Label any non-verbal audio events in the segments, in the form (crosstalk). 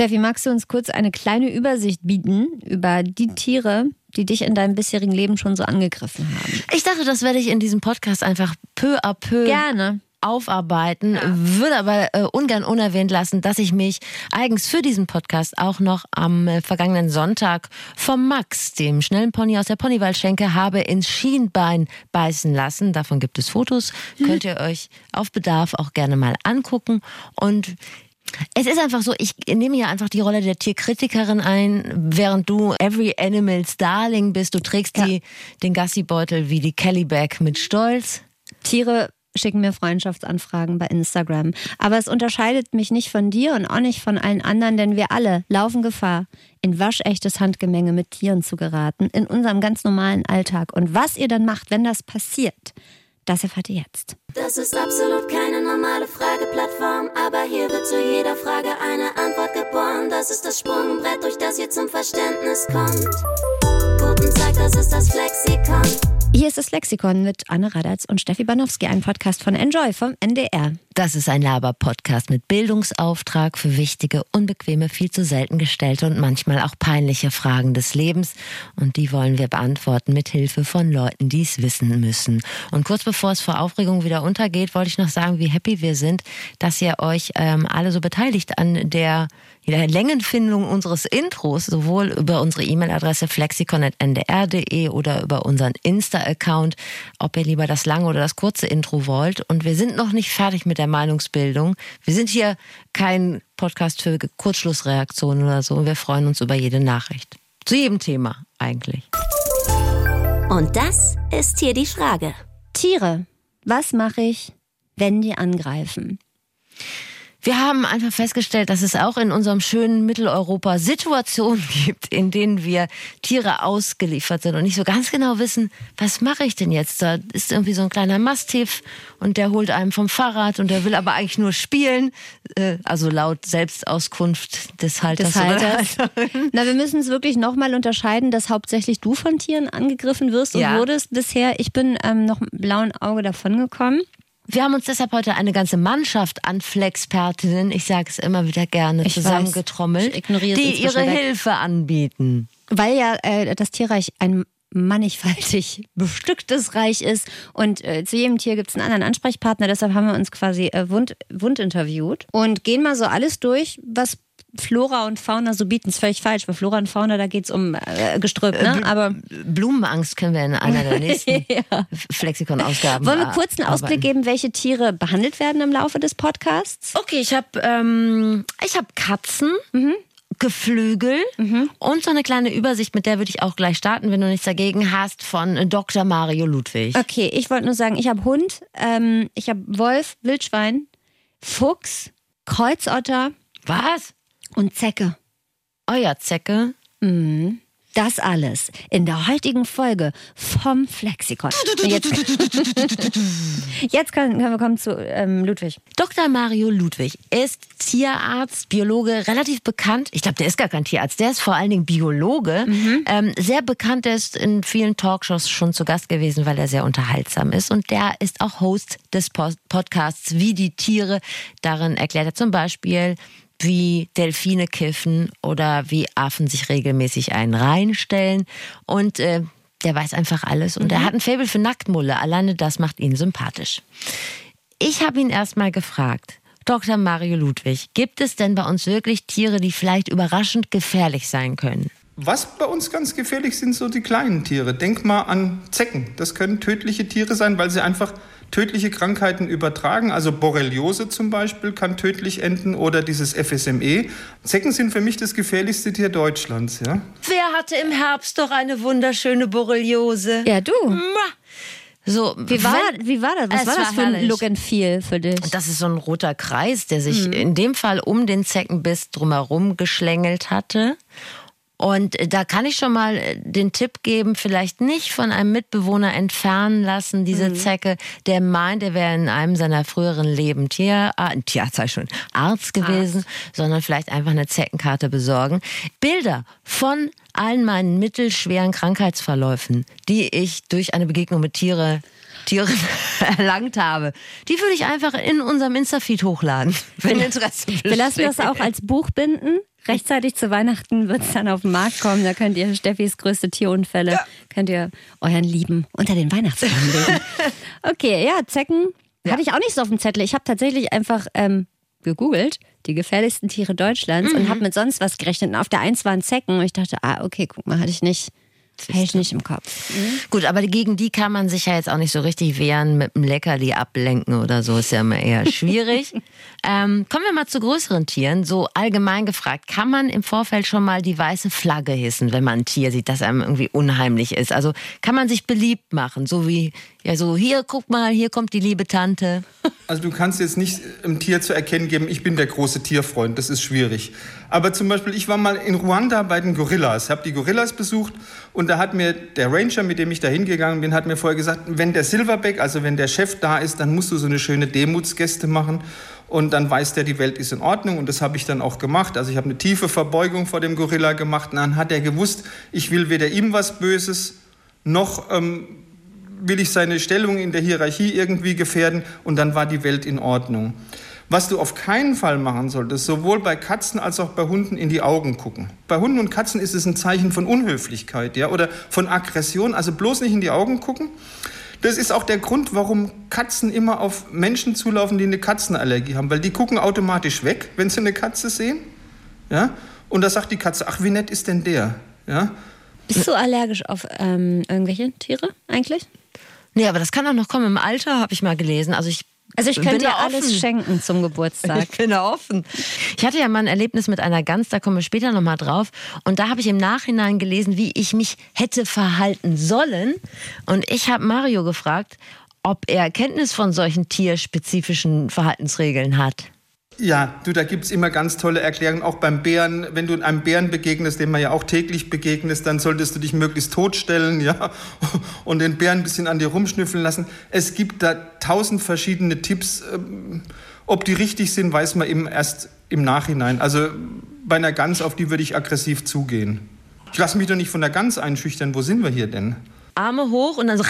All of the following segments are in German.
Steffi, magst du uns kurz eine kleine Übersicht bieten über die Tiere, die dich in deinem bisherigen Leben schon so angegriffen haben? Ich dachte, das werde ich in diesem Podcast einfach peu à peu Gerne aufarbeiten, ja. würde aber äh, ungern unerwähnt lassen, dass ich mich eigens für diesen Podcast auch noch am äh, vergangenen Sonntag vom Max, dem schnellen Pony aus der Ponywaldschenke, habe ins Schienbein beißen lassen. Davon gibt es Fotos, hm. könnt ihr euch auf Bedarf auch gerne mal angucken und es ist einfach so, ich nehme ja einfach die Rolle der Tierkritikerin ein, während du Every Animal's Darling bist. Du trägst ja. die, den Gassi-Beutel wie die Kelly Bag mit Stolz. Tiere schicken mir Freundschaftsanfragen bei Instagram. Aber es unterscheidet mich nicht von dir und auch nicht von allen anderen, denn wir alle laufen Gefahr, in waschechtes Handgemenge mit Tieren zu geraten, in unserem ganz normalen Alltag. Und was ihr dann macht, wenn das passiert, das erfahrt ihr jetzt. Das ist absolut keine normale Frageplattform, aber hier wird zu jeder Frage eine Antwort geboren. Das ist das Sprungbrett, durch das ihr zum Verständnis kommt. Guten Tag, das ist das Flexikon. Hier ist das Lexikon mit Anne Radatz und Steffi Banowski, ein Podcast von Enjoy vom NDR. Das ist ein Laber-Podcast mit Bildungsauftrag für wichtige, unbequeme, viel zu selten gestellte und manchmal auch peinliche Fragen des Lebens. Und die wollen wir beantworten mit Hilfe von Leuten, die es wissen müssen. Und kurz bevor es vor Aufregung wieder untergeht, wollte ich noch sagen, wie happy wir sind, dass ihr euch ähm, alle so beteiligt an der der Längenfindung unseres Intros, sowohl über unsere E-Mail-Adresse flexikon.ndr.de oder über unseren Insta-Account, ob ihr lieber das lange oder das kurze Intro wollt. Und wir sind noch nicht fertig mit der Meinungsbildung. Wir sind hier kein Podcast für Kurzschlussreaktionen oder so. Wir freuen uns über jede Nachricht. Zu jedem Thema eigentlich. Und das ist hier die Frage. Tiere, was mache ich, wenn die angreifen? Wir haben einfach festgestellt, dass es auch in unserem schönen Mitteleuropa Situationen (laughs) gibt, in denen wir Tiere ausgeliefert sind und nicht so ganz genau wissen, was mache ich denn jetzt? Da ist irgendwie so ein kleiner Mastiff und der holt einem vom Fahrrad und der will aber eigentlich nur spielen. Äh, also laut Selbstauskunft des Halters. Des Halters. Na, wir müssen es wirklich nochmal unterscheiden, dass hauptsächlich du von Tieren angegriffen wirst und ja. wurdest bisher. Ich bin ähm, noch mit blauen Auge davongekommen. Wir haben uns deshalb heute eine ganze Mannschaft an Flexpertinnen, ich sage es immer wieder gerne, ich zusammengetrommelt, die ihre weg. Hilfe anbieten. Weil ja äh, das Tierreich ein mannigfaltig (laughs) bestücktes Reich ist und äh, zu jedem Tier gibt es einen anderen Ansprechpartner. Deshalb haben wir uns quasi äh, wund, wund interviewt und gehen mal so alles durch, was Flora und Fauna so bieten. Das ist völlig falsch. Bei Flora und Fauna, da geht es um äh, Gestrüpp. Ne? Aber Blumenangst können wir in einer der (laughs) nächsten ja. Flexikon-Ausgaben Wollen wir kurz einen Ausblick geben, welche Tiere behandelt werden im Laufe des Podcasts? Okay, ich habe ähm, hab Katzen. Mhm. Geflügel mhm. und so eine kleine Übersicht, mit der würde ich auch gleich starten, wenn du nichts dagegen hast, von Dr. Mario Ludwig. Okay, ich wollte nur sagen, ich habe Hund, ähm, ich habe Wolf, Wildschwein, Fuchs, Kreuzotter. Was? Und Zecke. Euer Zecke? Mhm. Das alles in der heutigen Folge vom Flexikon. Jetzt, (laughs) jetzt, können, wir kommen zu ähm, Ludwig. Dr. Mario Ludwig ist Tierarzt, Biologe, relativ bekannt. Ich glaube, der ist gar kein Tierarzt, der ist vor allen Dingen Biologe. Mhm. Ähm, sehr bekannt ist in vielen Talkshows schon zu Gast gewesen, weil er sehr unterhaltsam ist. Und der ist auch Host des Podcasts Wie die Tiere. Darin erklärt er zum Beispiel, wie Delfine kiffen oder wie Affen sich regelmäßig einen reinstellen. Und äh, der weiß einfach alles. Und mhm. er hat ein Faible für Nacktmulle. Alleine das macht ihn sympathisch. Ich habe ihn erstmal gefragt, Dr. Mario Ludwig, gibt es denn bei uns wirklich Tiere, die vielleicht überraschend gefährlich sein können? Was bei uns ganz gefährlich sind, so die kleinen Tiere. Denk mal an Zecken. Das können tödliche Tiere sein, weil sie einfach tödliche Krankheiten übertragen. Also Borreliose zum Beispiel kann tödlich enden oder dieses FSME. Zecken sind für mich das gefährlichste Tier Deutschlands. Ja? Wer hatte im Herbst doch eine wunderschöne Borreliose? Ja, du. So, wie war, wenn, wie war das? Was war das für ein Look and Feel für dich? Das ist so ein roter Kreis, der sich mhm. in dem Fall um den Zeckenbiss drumherum geschlängelt hatte. Und da kann ich schon mal äh, den Tipp geben, vielleicht nicht von einem Mitbewohner entfernen lassen, diese mhm. Zecke, der meint, er wäre in einem seiner früheren Leben Tier, ah, Tierarzt, sei schon, Arzt gewesen, Arzt. sondern vielleicht einfach eine Zeckenkarte besorgen. Bilder von allen meinen mittelschweren Krankheitsverläufen, die ich durch eine Begegnung mit Tiere Tieren (laughs) erlangt habe, die würde ich einfach in unserem Insta-Feed hochladen, (laughs) wenn Interesse besteht. Wir lassen das auch als Buch binden. Rechtzeitig zu Weihnachten wird es dann auf den Markt kommen. Da könnt ihr Steffis größte Tierunfälle, ja. könnt ihr euren Lieben unter den Weihnachtsbaum legen. (laughs) Okay, ja, Zecken ja. hatte ich auch nicht so auf dem Zettel. Ich habe tatsächlich einfach ähm, gegoogelt, die gefährlichsten Tiere Deutschlands mhm. und habe mit sonst was gerechnet. Und auf der Eins waren Zecken und ich dachte, ah, okay, guck mal, hatte ich nicht Hätte ich nicht im Kopf. Mhm. Gut, aber gegen die kann man sich ja jetzt auch nicht so richtig wehren mit einem Leckerli ablenken oder so. Ist ja immer eher (laughs) schwierig. ähm, kommen wir mal zu größeren Tieren. So allgemein gefragt, kann man im Vorfeld schon mal die weiße Flagge hissen, wenn man ein Tier sieht, das einem irgendwie unheimlich ist? Also kann man sich beliebt machen, so wie, ja, so hier, guck mal, hier kommt die liebe Tante. Also du kannst jetzt nicht einem Tier zu erkennen geben, ich bin der große Tierfreund. Das ist schwierig. Aber zum Beispiel, ich war mal in Ruanda bei den Gorillas, habe die Gorillas besucht und da hat mir der Ranger, mit dem ich da hingegangen bin, hat mir vorher gesagt, wenn der Silverback, also wenn der Chef da ist, dann musst du so eine schöne Demutsgäste machen und dann weiß der, die Welt ist in Ordnung und das habe ich dann auch gemacht. Also ich habe eine tiefe Verbeugung vor dem Gorilla gemacht und dann hat er gewusst, ich will weder ihm was Böses noch ähm, will ich seine Stellung in der Hierarchie irgendwie gefährden und dann war die Welt in Ordnung. Was du auf keinen Fall machen solltest, sowohl bei Katzen als auch bei Hunden in die Augen gucken. Bei Hunden und Katzen ist es ein Zeichen von Unhöflichkeit ja, oder von Aggression, also bloß nicht in die Augen gucken. Das ist auch der Grund, warum Katzen immer auf Menschen zulaufen, die eine Katzenallergie haben, weil die gucken automatisch weg, wenn sie eine Katze sehen. Ja? Und da sagt die Katze, ach, wie nett ist denn der? Ja? Bist du allergisch auf ähm, irgendwelche Tiere eigentlich? Nee, aber das kann auch noch kommen. Im Alter habe ich mal gelesen. Also ich also ich könnte dir alles schenken zum (laughs) Geburtstag. Ich bin offen. Ich hatte ja mal ein Erlebnis mit einer Gans, da kommen wir später nochmal drauf. Und da habe ich im Nachhinein gelesen, wie ich mich hätte verhalten sollen. Und ich habe Mario gefragt, ob er Kenntnis von solchen tierspezifischen Verhaltensregeln hat. Ja, du, da gibt's immer ganz tolle Erklärungen. Auch beim Bären, wenn du einem Bären begegnest, dem man ja auch täglich begegnet, dann solltest du dich möglichst totstellen, ja, (laughs) und den Bären ein bisschen an dir rumschnüffeln lassen. Es gibt da tausend verschiedene Tipps. Ähm, ob die richtig sind, weiß man eben erst im Nachhinein. Also bei einer Gans, auf die würde ich aggressiv zugehen. Ich lasse mich doch nicht von der Gans einschüchtern. Wo sind wir hier denn? Arme hoch und dann so.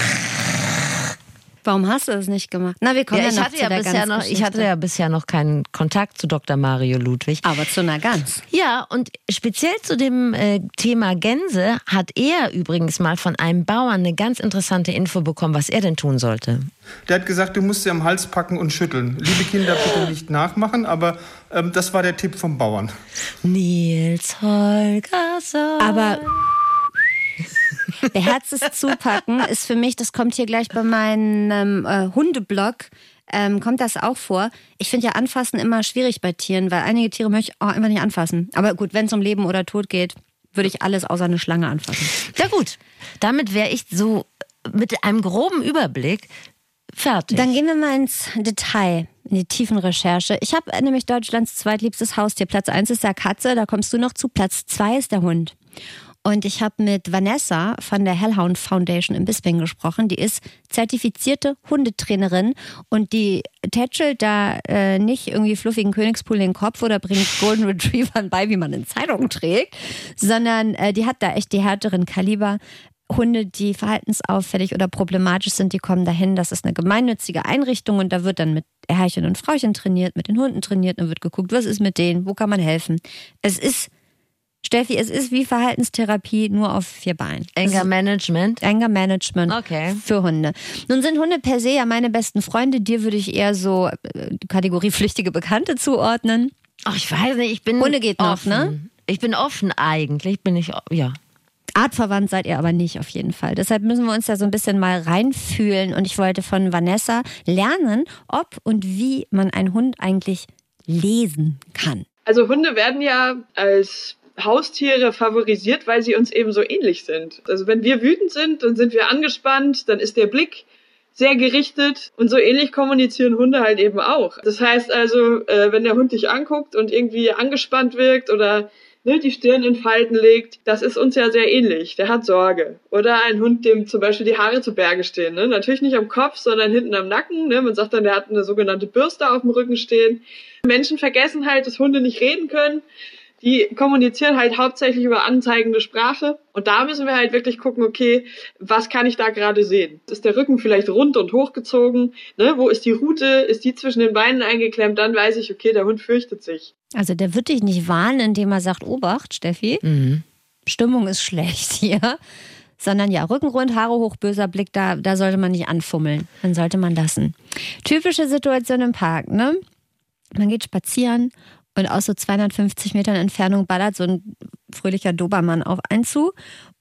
Warum hast du das nicht gemacht? Na, wir kommen ja, ja noch hatte zu ja der bisher noch, Ich hatte ja bisher noch keinen Kontakt zu Dr. Mario Ludwig. Aber zu einer Gans. Ja, und speziell zu dem äh, Thema Gänse hat er übrigens mal von einem Bauern eine ganz interessante Info bekommen, was er denn tun sollte. Der hat gesagt, du musst sie am Hals packen und schütteln. Liebe Kinder, bitte nicht nachmachen, aber ähm, das war der Tipp vom Bauern. Nils Holgersson. Aber (laughs) Beherztes Zupacken ist für mich, das kommt hier gleich bei meinem äh, Hundeblog, ähm, kommt das auch vor. Ich finde ja Anfassen immer schwierig bei Tieren, weil einige Tiere möchte ich auch immer nicht anfassen. Aber gut, wenn es um Leben oder Tod geht, würde ich alles außer eine Schlange anfassen. Ja gut, damit wäre ich so mit einem groben Überblick fertig. Dann gehen wir mal ins Detail, in die tiefen Recherche. Ich habe nämlich Deutschlands zweitliebstes Haustier. Platz 1 ist der Katze, da kommst du noch zu. Platz 2 ist der Hund. Und ich habe mit Vanessa von der Hellhound Foundation in Bisping gesprochen. Die ist zertifizierte Hundetrainerin und die tätschelt da äh, nicht irgendwie fluffigen Königspool in den Kopf oder bringt Golden Retrievern bei, wie man in Zeitungen trägt, sondern äh, die hat da echt die härteren Kaliber. Hunde, die verhaltensauffällig oder problematisch sind, die kommen dahin. Das ist eine gemeinnützige Einrichtung und da wird dann mit Herrchen und Frauchen trainiert, mit den Hunden trainiert und wird geguckt, was ist mit denen, wo kann man helfen. Es ist Steffi, es ist wie Verhaltenstherapie nur auf vier Beinen. Anger Management? Anger Management okay. für Hunde. Nun sind Hunde per se ja meine besten Freunde. Dir würde ich eher so äh, Kategorie flüchtige Bekannte zuordnen. Ach, ich weiß nicht, ich bin Hunde geht noch, offen. ne? Ich bin offen eigentlich, bin ich, ja. Artverwandt seid ihr aber nicht auf jeden Fall. Deshalb müssen wir uns da so ein bisschen mal reinfühlen. Und ich wollte von Vanessa lernen, ob und wie man einen Hund eigentlich lesen kann. Also Hunde werden ja als Haustiere favorisiert, weil sie uns eben so ähnlich sind. Also wenn wir wütend sind, dann sind wir angespannt, dann ist der Blick sehr gerichtet und so ähnlich kommunizieren Hunde halt eben auch. Das heißt also, äh, wenn der Hund dich anguckt und irgendwie angespannt wirkt oder ne, die Stirn in Falten legt, das ist uns ja sehr ähnlich. Der hat Sorge. Oder ein Hund, dem zum Beispiel die Haare zu Berge stehen. Ne? Natürlich nicht am Kopf, sondern hinten am Nacken. Ne? Man sagt dann, der hat eine sogenannte Bürste auf dem Rücken stehen. Menschen vergessen halt, dass Hunde nicht reden können die kommunizieren halt hauptsächlich über anzeigende Sprache. Und da müssen wir halt wirklich gucken, okay, was kann ich da gerade sehen? Ist der Rücken vielleicht rund und hochgezogen? Ne? Wo ist die Rute? Ist die zwischen den Beinen eingeklemmt? Dann weiß ich, okay, der Hund fürchtet sich. Also der wird dich nicht warnen, indem er sagt, Obacht, Steffi, Mhm. Stimmung ist schlecht hier. Sondern ja, Rückenrund, Haare hoch, böser Blick, da, da sollte man nicht anfummeln. Dann sollte man lassen. Typische Situation im Park, ne? Man geht spazieren und aus so 250 Metern Entfernung ballert so ein fröhlicher Dobermann auf einen zu.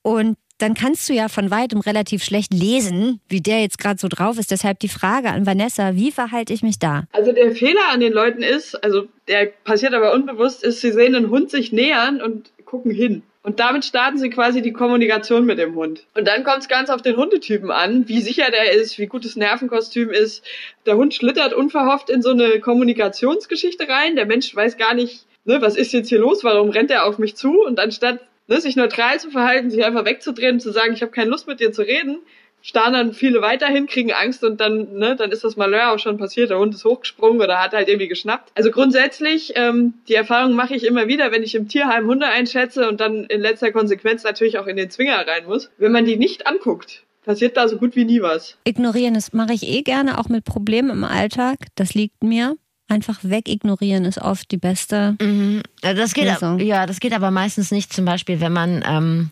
Und dann kannst du ja von weitem relativ schlecht lesen, wie der jetzt gerade so drauf ist. Deshalb die Frage an Vanessa, wie verhalte ich mich da? Also der Fehler an den Leuten ist, also der passiert aber unbewusst, ist, sie sehen einen Hund sich nähern und gucken hin. Und damit starten sie quasi die Kommunikation mit dem Hund. Und dann kommt es ganz auf den Hundetypen an, wie sicher der ist, wie gut das Nervenkostüm ist. Der Hund schlittert unverhofft in so eine Kommunikationsgeschichte rein. Der Mensch weiß gar nicht, ne, was ist jetzt hier los, warum rennt er auf mich zu? Und anstatt ne, sich neutral zu verhalten, sich einfach wegzudrehen zu sagen, ich habe keine Lust mit dir zu reden, starren dann viele weiterhin, kriegen Angst und dann, ne, dann ist das Malheur auch schon passiert. Der Hund ist hochgesprungen oder hat halt irgendwie geschnappt. Also grundsätzlich, ähm, die Erfahrung mache ich immer wieder, wenn ich im Tierheim Hunde einschätze und dann in letzter Konsequenz natürlich auch in den Zwinger rein muss. Wenn man die nicht anguckt, passiert da so gut wie nie was. Ignorieren, das mache ich eh gerne, auch mit Problemen im Alltag. Das liegt mir. Einfach wegignorieren ist oft die beste. Mhm. Das geht, Lösung. ja, das geht aber meistens nicht, zum Beispiel, wenn man. Ähm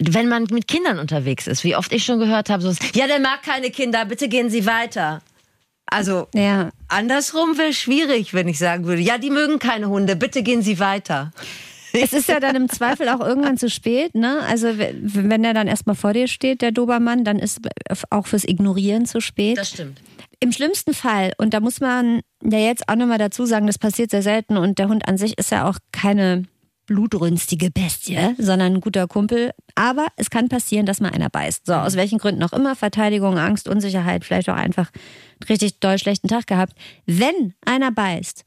wenn man mit Kindern unterwegs ist, wie oft ich schon gehört habe, so, ja, der mag keine Kinder, bitte gehen Sie weiter. Also Ja, andersrum wäre schwierig, wenn ich sagen würde, ja, die mögen keine Hunde, bitte gehen Sie weiter. es ist ja dann im Zweifel auch irgendwann zu spät, ne? Also wenn der dann erstmal vor dir steht, der Dobermann, dann ist auch fürs Ignorieren zu spät. Das stimmt. Im schlimmsten Fall, und da muss man ja jetzt auch nochmal dazu sagen, das passiert sehr selten und der Hund an sich ist ja auch keine blutrünstige Bestie, sondern ein guter Kumpel. Aber es kann passieren, dass mal einer beißt. So, aus welchen Gründen auch immer, Verteidigung, Angst, Unsicherheit, vielleicht auch einfach einen richtig doll schlechten Tag gehabt. Wenn einer beißt,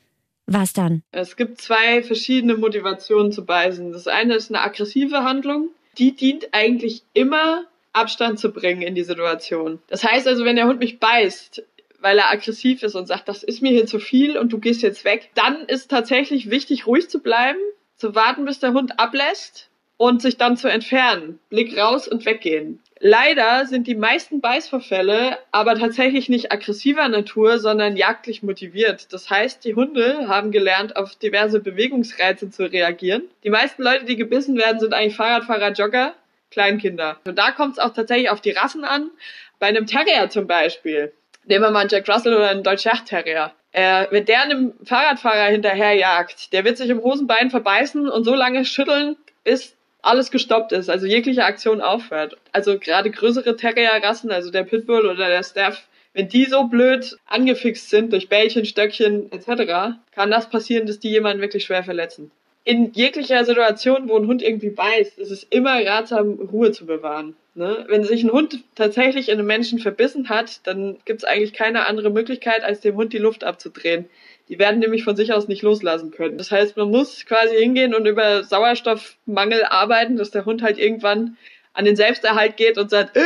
was dann? Es gibt zwei verschiedene Motivationen zu beißen. Das eine ist eine aggressive Handlung. Die dient eigentlich immer, Abstand zu bringen in die Situation. Das heißt also, wenn der Hund mich beißt, weil er aggressiv ist und sagt, das ist mir hier zu viel und du gehst jetzt weg, dann ist tatsächlich wichtig, ruhig zu bleiben, zu warten, bis der Hund ablässt und sich dann zu entfernen. Blick raus und weggehen. Leider sind die meisten Beißvorfälle aber tatsächlich nicht aggressiver Natur, sondern jagdlich motiviert. Das heißt, die Hunde haben gelernt, auf diverse Bewegungsreize zu reagieren. Die meisten Leute, die gebissen werden, sind eigentlich Fahrradfahrer, Jogger, Kleinkinder. Und da kommt es auch tatsächlich auf die Rassen an. Bei einem Terrier zum Beispiel, nehmen wir mal einen Jack Russell oder einen Deutsche Terrier. Äh, wenn der einem Fahrradfahrer hinterherjagt, der wird sich im Hosenbein verbeißen und so lange schütteln, bis alles gestoppt ist, also jegliche Aktion aufhört. Also gerade größere Terrierrassen, also der Pitbull oder der Staff, wenn die so blöd angefixt sind durch Bällchen, Stöckchen etc., kann das passieren, dass die jemanden wirklich schwer verletzen. In jeglicher Situation, wo ein Hund irgendwie beißt, ist es immer ratsam, Ruhe zu bewahren. Ne? Wenn sich ein Hund tatsächlich in einen Menschen verbissen hat, dann gibt es eigentlich keine andere Möglichkeit, als dem Hund die Luft abzudrehen. Die werden nämlich von sich aus nicht loslassen können. Das heißt, man muss quasi hingehen und über Sauerstoffmangel arbeiten, dass der Hund halt irgendwann an den Selbsterhalt geht und sagt, äh,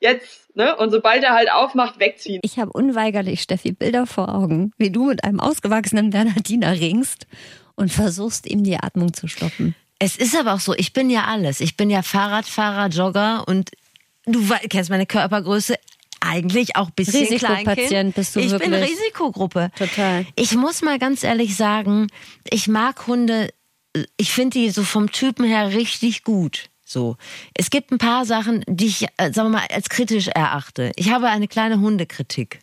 jetzt, ne? Und sobald er halt aufmacht, wegziehen. Ich habe unweigerlich, Steffi, Bilder vor Augen, wie du mit einem ausgewachsenen Bernardiner ringst und versuchst, ihm die Atmung zu stoppen. Es ist aber auch so, ich bin ja alles. Ich bin ja Fahrradfahrer, Jogger und du kennst meine Körpergröße. Eigentlich auch ein bisschen Risikopatient bist du Ich bin wirklich. Risikogruppe. Total. Ich muss mal ganz ehrlich sagen, ich mag Hunde, ich finde die so vom Typen her richtig gut. So. Es gibt ein paar Sachen, die ich, äh, sagen wir mal, als kritisch erachte. Ich habe eine kleine Hundekritik.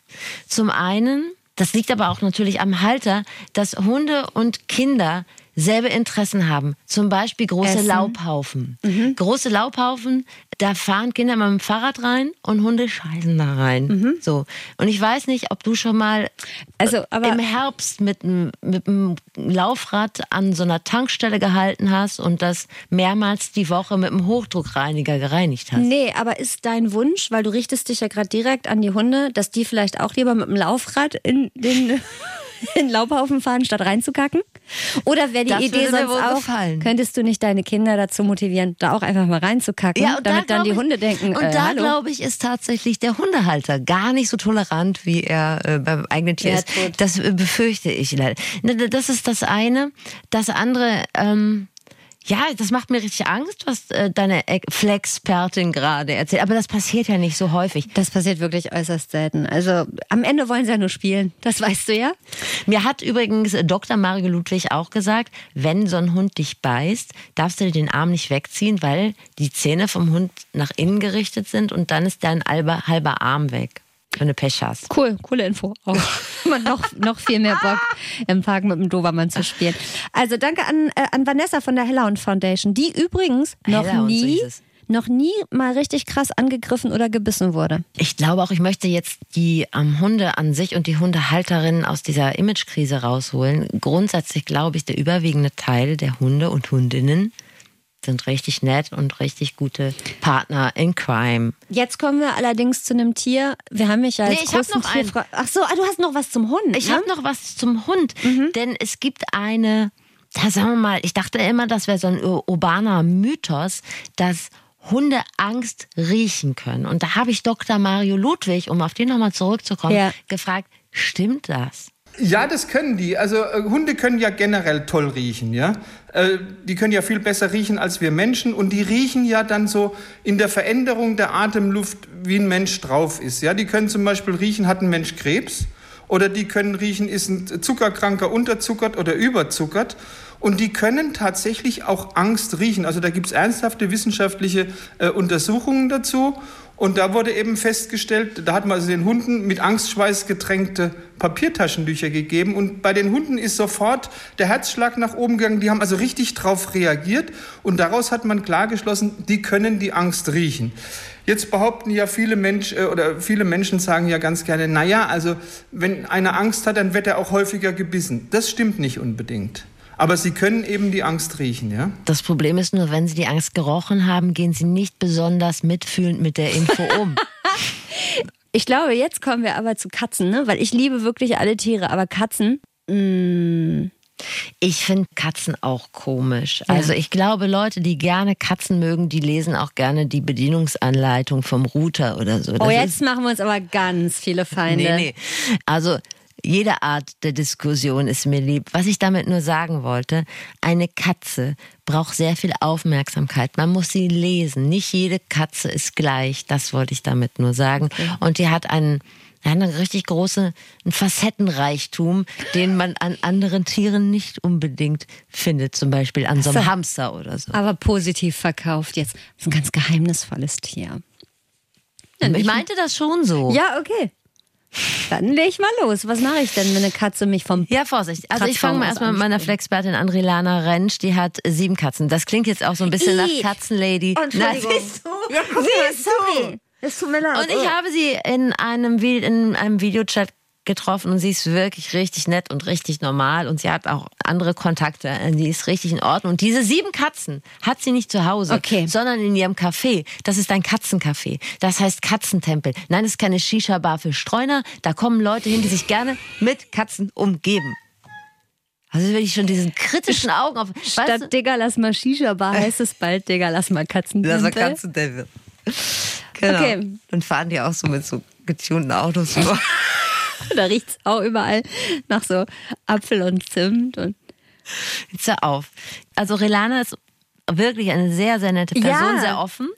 Zum einen, das liegt aber auch natürlich am Halter, dass Hunde und Kinder selbe Interessen haben. Zum Beispiel große Essen. Laubhaufen. Große Laubhaufen, da fahren Kinder mit dem Fahrrad rein und Hunde scheißen da rein. So. Und ich weiß nicht, ob du schon mal Also, aber im Herbst mit einem mit einem Laufrad an so einer Tankstelle gehalten hast und das mehrmals die Woche mit einem Hochdruckreiniger gereinigt hast. Nee, aber ist dein Wunsch, weil du richtest dich ja gerade direkt an die Hunde, dass die vielleicht auch lieber mit dem Laufrad in den, (laughs) in Laubhaufen fahren, statt reinzukacken? Oder wäre die Das Idee sonst wohl auch. gefallen. Könntest du nicht deine Kinder dazu motivieren, da auch einfach mal reinzukacken, Ja, und da damit dann die ich- Hunde denken, Und äh, da glaube ich, ist tatsächlich der Hundehalter gar nicht so tolerant, wie er äh, beim eigenen Tier Ja, ist. tot. Das äh, befürchte ich leider. Ne, Das ist das eine. Das andere, ähm, ja, das macht mir richtig Angst, was äh, deine Flexpertin gerade erzählt. Aber das passiert ja nicht so häufig. Das passiert wirklich äußerst selten. Also am Ende wollen sie ja nur spielen. Das weißt du ja. Mir hat übrigens Dr. Mario Ludwig auch gesagt, wenn so ein Hund dich beißt, darfst du dir den Arm nicht wegziehen, weil die Zähne vom Hund nach innen gerichtet sind und dann ist dein halber Arm weg, wenn du Pech hast. Cool, coole Info. Auch (laughs) man noch, noch viel mehr Bock, im Park mit dem Dobermann zu spielen. Also danke an, äh, an Vanessa von der Hellhound Foundation, die übrigens noch Hellhound, so nie, es. noch nie mal richtig krass angegriffen oder gebissen wurde. Ich glaube auch, ich möchte jetzt die ähm, Hunde an sich und die Hundehalterinnen aus dieser Imagekrise rausholen. Grundsätzlich glaube ich, der überwiegende Teil der Hunde und Hundinnen sind richtig nett und richtig gute Partner in Crime. Jetzt kommen wir allerdings zu einem Tier. Wir haben mich ja als Nee, ich großen noch einen. Tierfre- Ach so, ah, du hast noch was zum Hund. Ich ne? habe noch was zum Hund, denn es gibt eine, da sagen wir mal, ich dachte immer, das wäre so ein ur- urbaner Mythos, dass Hunde Angst riechen können. Und da habe ich Dr. Mario Ludwig, um auf den nochmal zurückzukommen, Ja. gefragt, stimmt das? Ja, das können die. Also äh, Hunde können ja generell toll riechen, ja. Äh, die können ja viel besser riechen als wir Menschen und die riechen ja dann so in der Veränderung der Atemluft, wie ein Mensch drauf ist. Ja, die können zum Beispiel riechen, hat ein Mensch Krebs oder die können riechen, ist ein Zuckerkranker unterzuckert oder überzuckert. Und die können tatsächlich auch Angst riechen. Also da gibt es ernsthafte wissenschaftliche äh, Untersuchungen dazu. Und da wurde eben festgestellt, da hat man also den Hunden mit Angstschweiß getränkte Papiertaschentücher gegeben. Und bei den Hunden ist sofort der Herzschlag nach oben gegangen. Die haben also richtig drauf reagiert. Und daraus hat man klar geschlossen, die können die Angst riechen. Jetzt behaupten ja viele Menschen oder viele Menschen sagen ja ganz gerne, na ja, also wenn einer Angst hat, dann wird er auch häufiger gebissen. Das stimmt nicht unbedingt. Aber sie können eben die Angst riechen, ja? Das Problem ist nur, wenn sie die Angst gerochen haben, gehen sie nicht besonders mitfühlend mit der Info (laughs) um. Ich glaube, jetzt kommen wir aber zu Katzen, ne? Weil ich liebe wirklich alle Tiere, aber Katzen. mm, Ich finde Katzen auch komisch. Also ich glaube, Leute, die gerne Katzen mögen, die lesen auch gerne die Bedienungsanleitung vom Router oder so. Oh, Das jetzt ist- machen wir uns aber ganz viele Feinde. Nee, nee. Also jede Art der Diskussion ist mir lieb. Was ich damit nur sagen wollte, eine Katze braucht sehr viel Aufmerksamkeit. Man muss sie lesen. Nicht jede Katze ist gleich. Das wollte ich damit nur sagen. Und die hat einen eine richtig große einen Facettenreichtum, den man an anderen Tieren nicht unbedingt findet. Zum Beispiel an so einem. Hamster oder so. Aber positiv verkauft jetzt. Das ist ein ganz geheimnisvolles Tier. Ich meinte das schon so. Ja, okay. Dann leg ich mal los. Was mache ich denn, wenn eine Katze mich vom Ja, Vorsicht. Also ich fange mal erstmal mit meiner. Flexpertin an, Rilana Rentsch. Die hat sieben Katzen. Das klingt jetzt auch so ein bisschen nach Ih. Katzenlady. Oh, Entschuldigung. Na, siehst du? Ja, Siehst du? sorry. Es tut mir leid. Und ich habe sie in einem, in einem Videochat getroffen und sie ist wirklich richtig nett und richtig normal und sie hat auch andere Kontakte. Die ist richtig in Ordnung. Und diese sieben Katzen hat sie nicht zu Hause, Okay. sondern in ihrem Café. Das ist ein Katzencafé. Das heißt Katzentempel. Nein, es ist keine Shisha-Bar für Streuner. Da kommen Leute hin, die sich gerne mit Katzen umgeben. Also wenn ich schon diesen kritischen Augen auf... Weißt Statt du, Digga, lass mal Shisha-Bar heißt es bald, Digga, lass mal Katzen. das war Katzentempel. (laughs) Genau. Okay. Dann fahren die auch so mit so getunten Autos vor. (laughs) Da riecht's auch überall nach so Apfel und Zimt. Und Jetzt hör auf. Also Relana ist wirklich eine sehr, sehr nette Person, Ja. sehr offen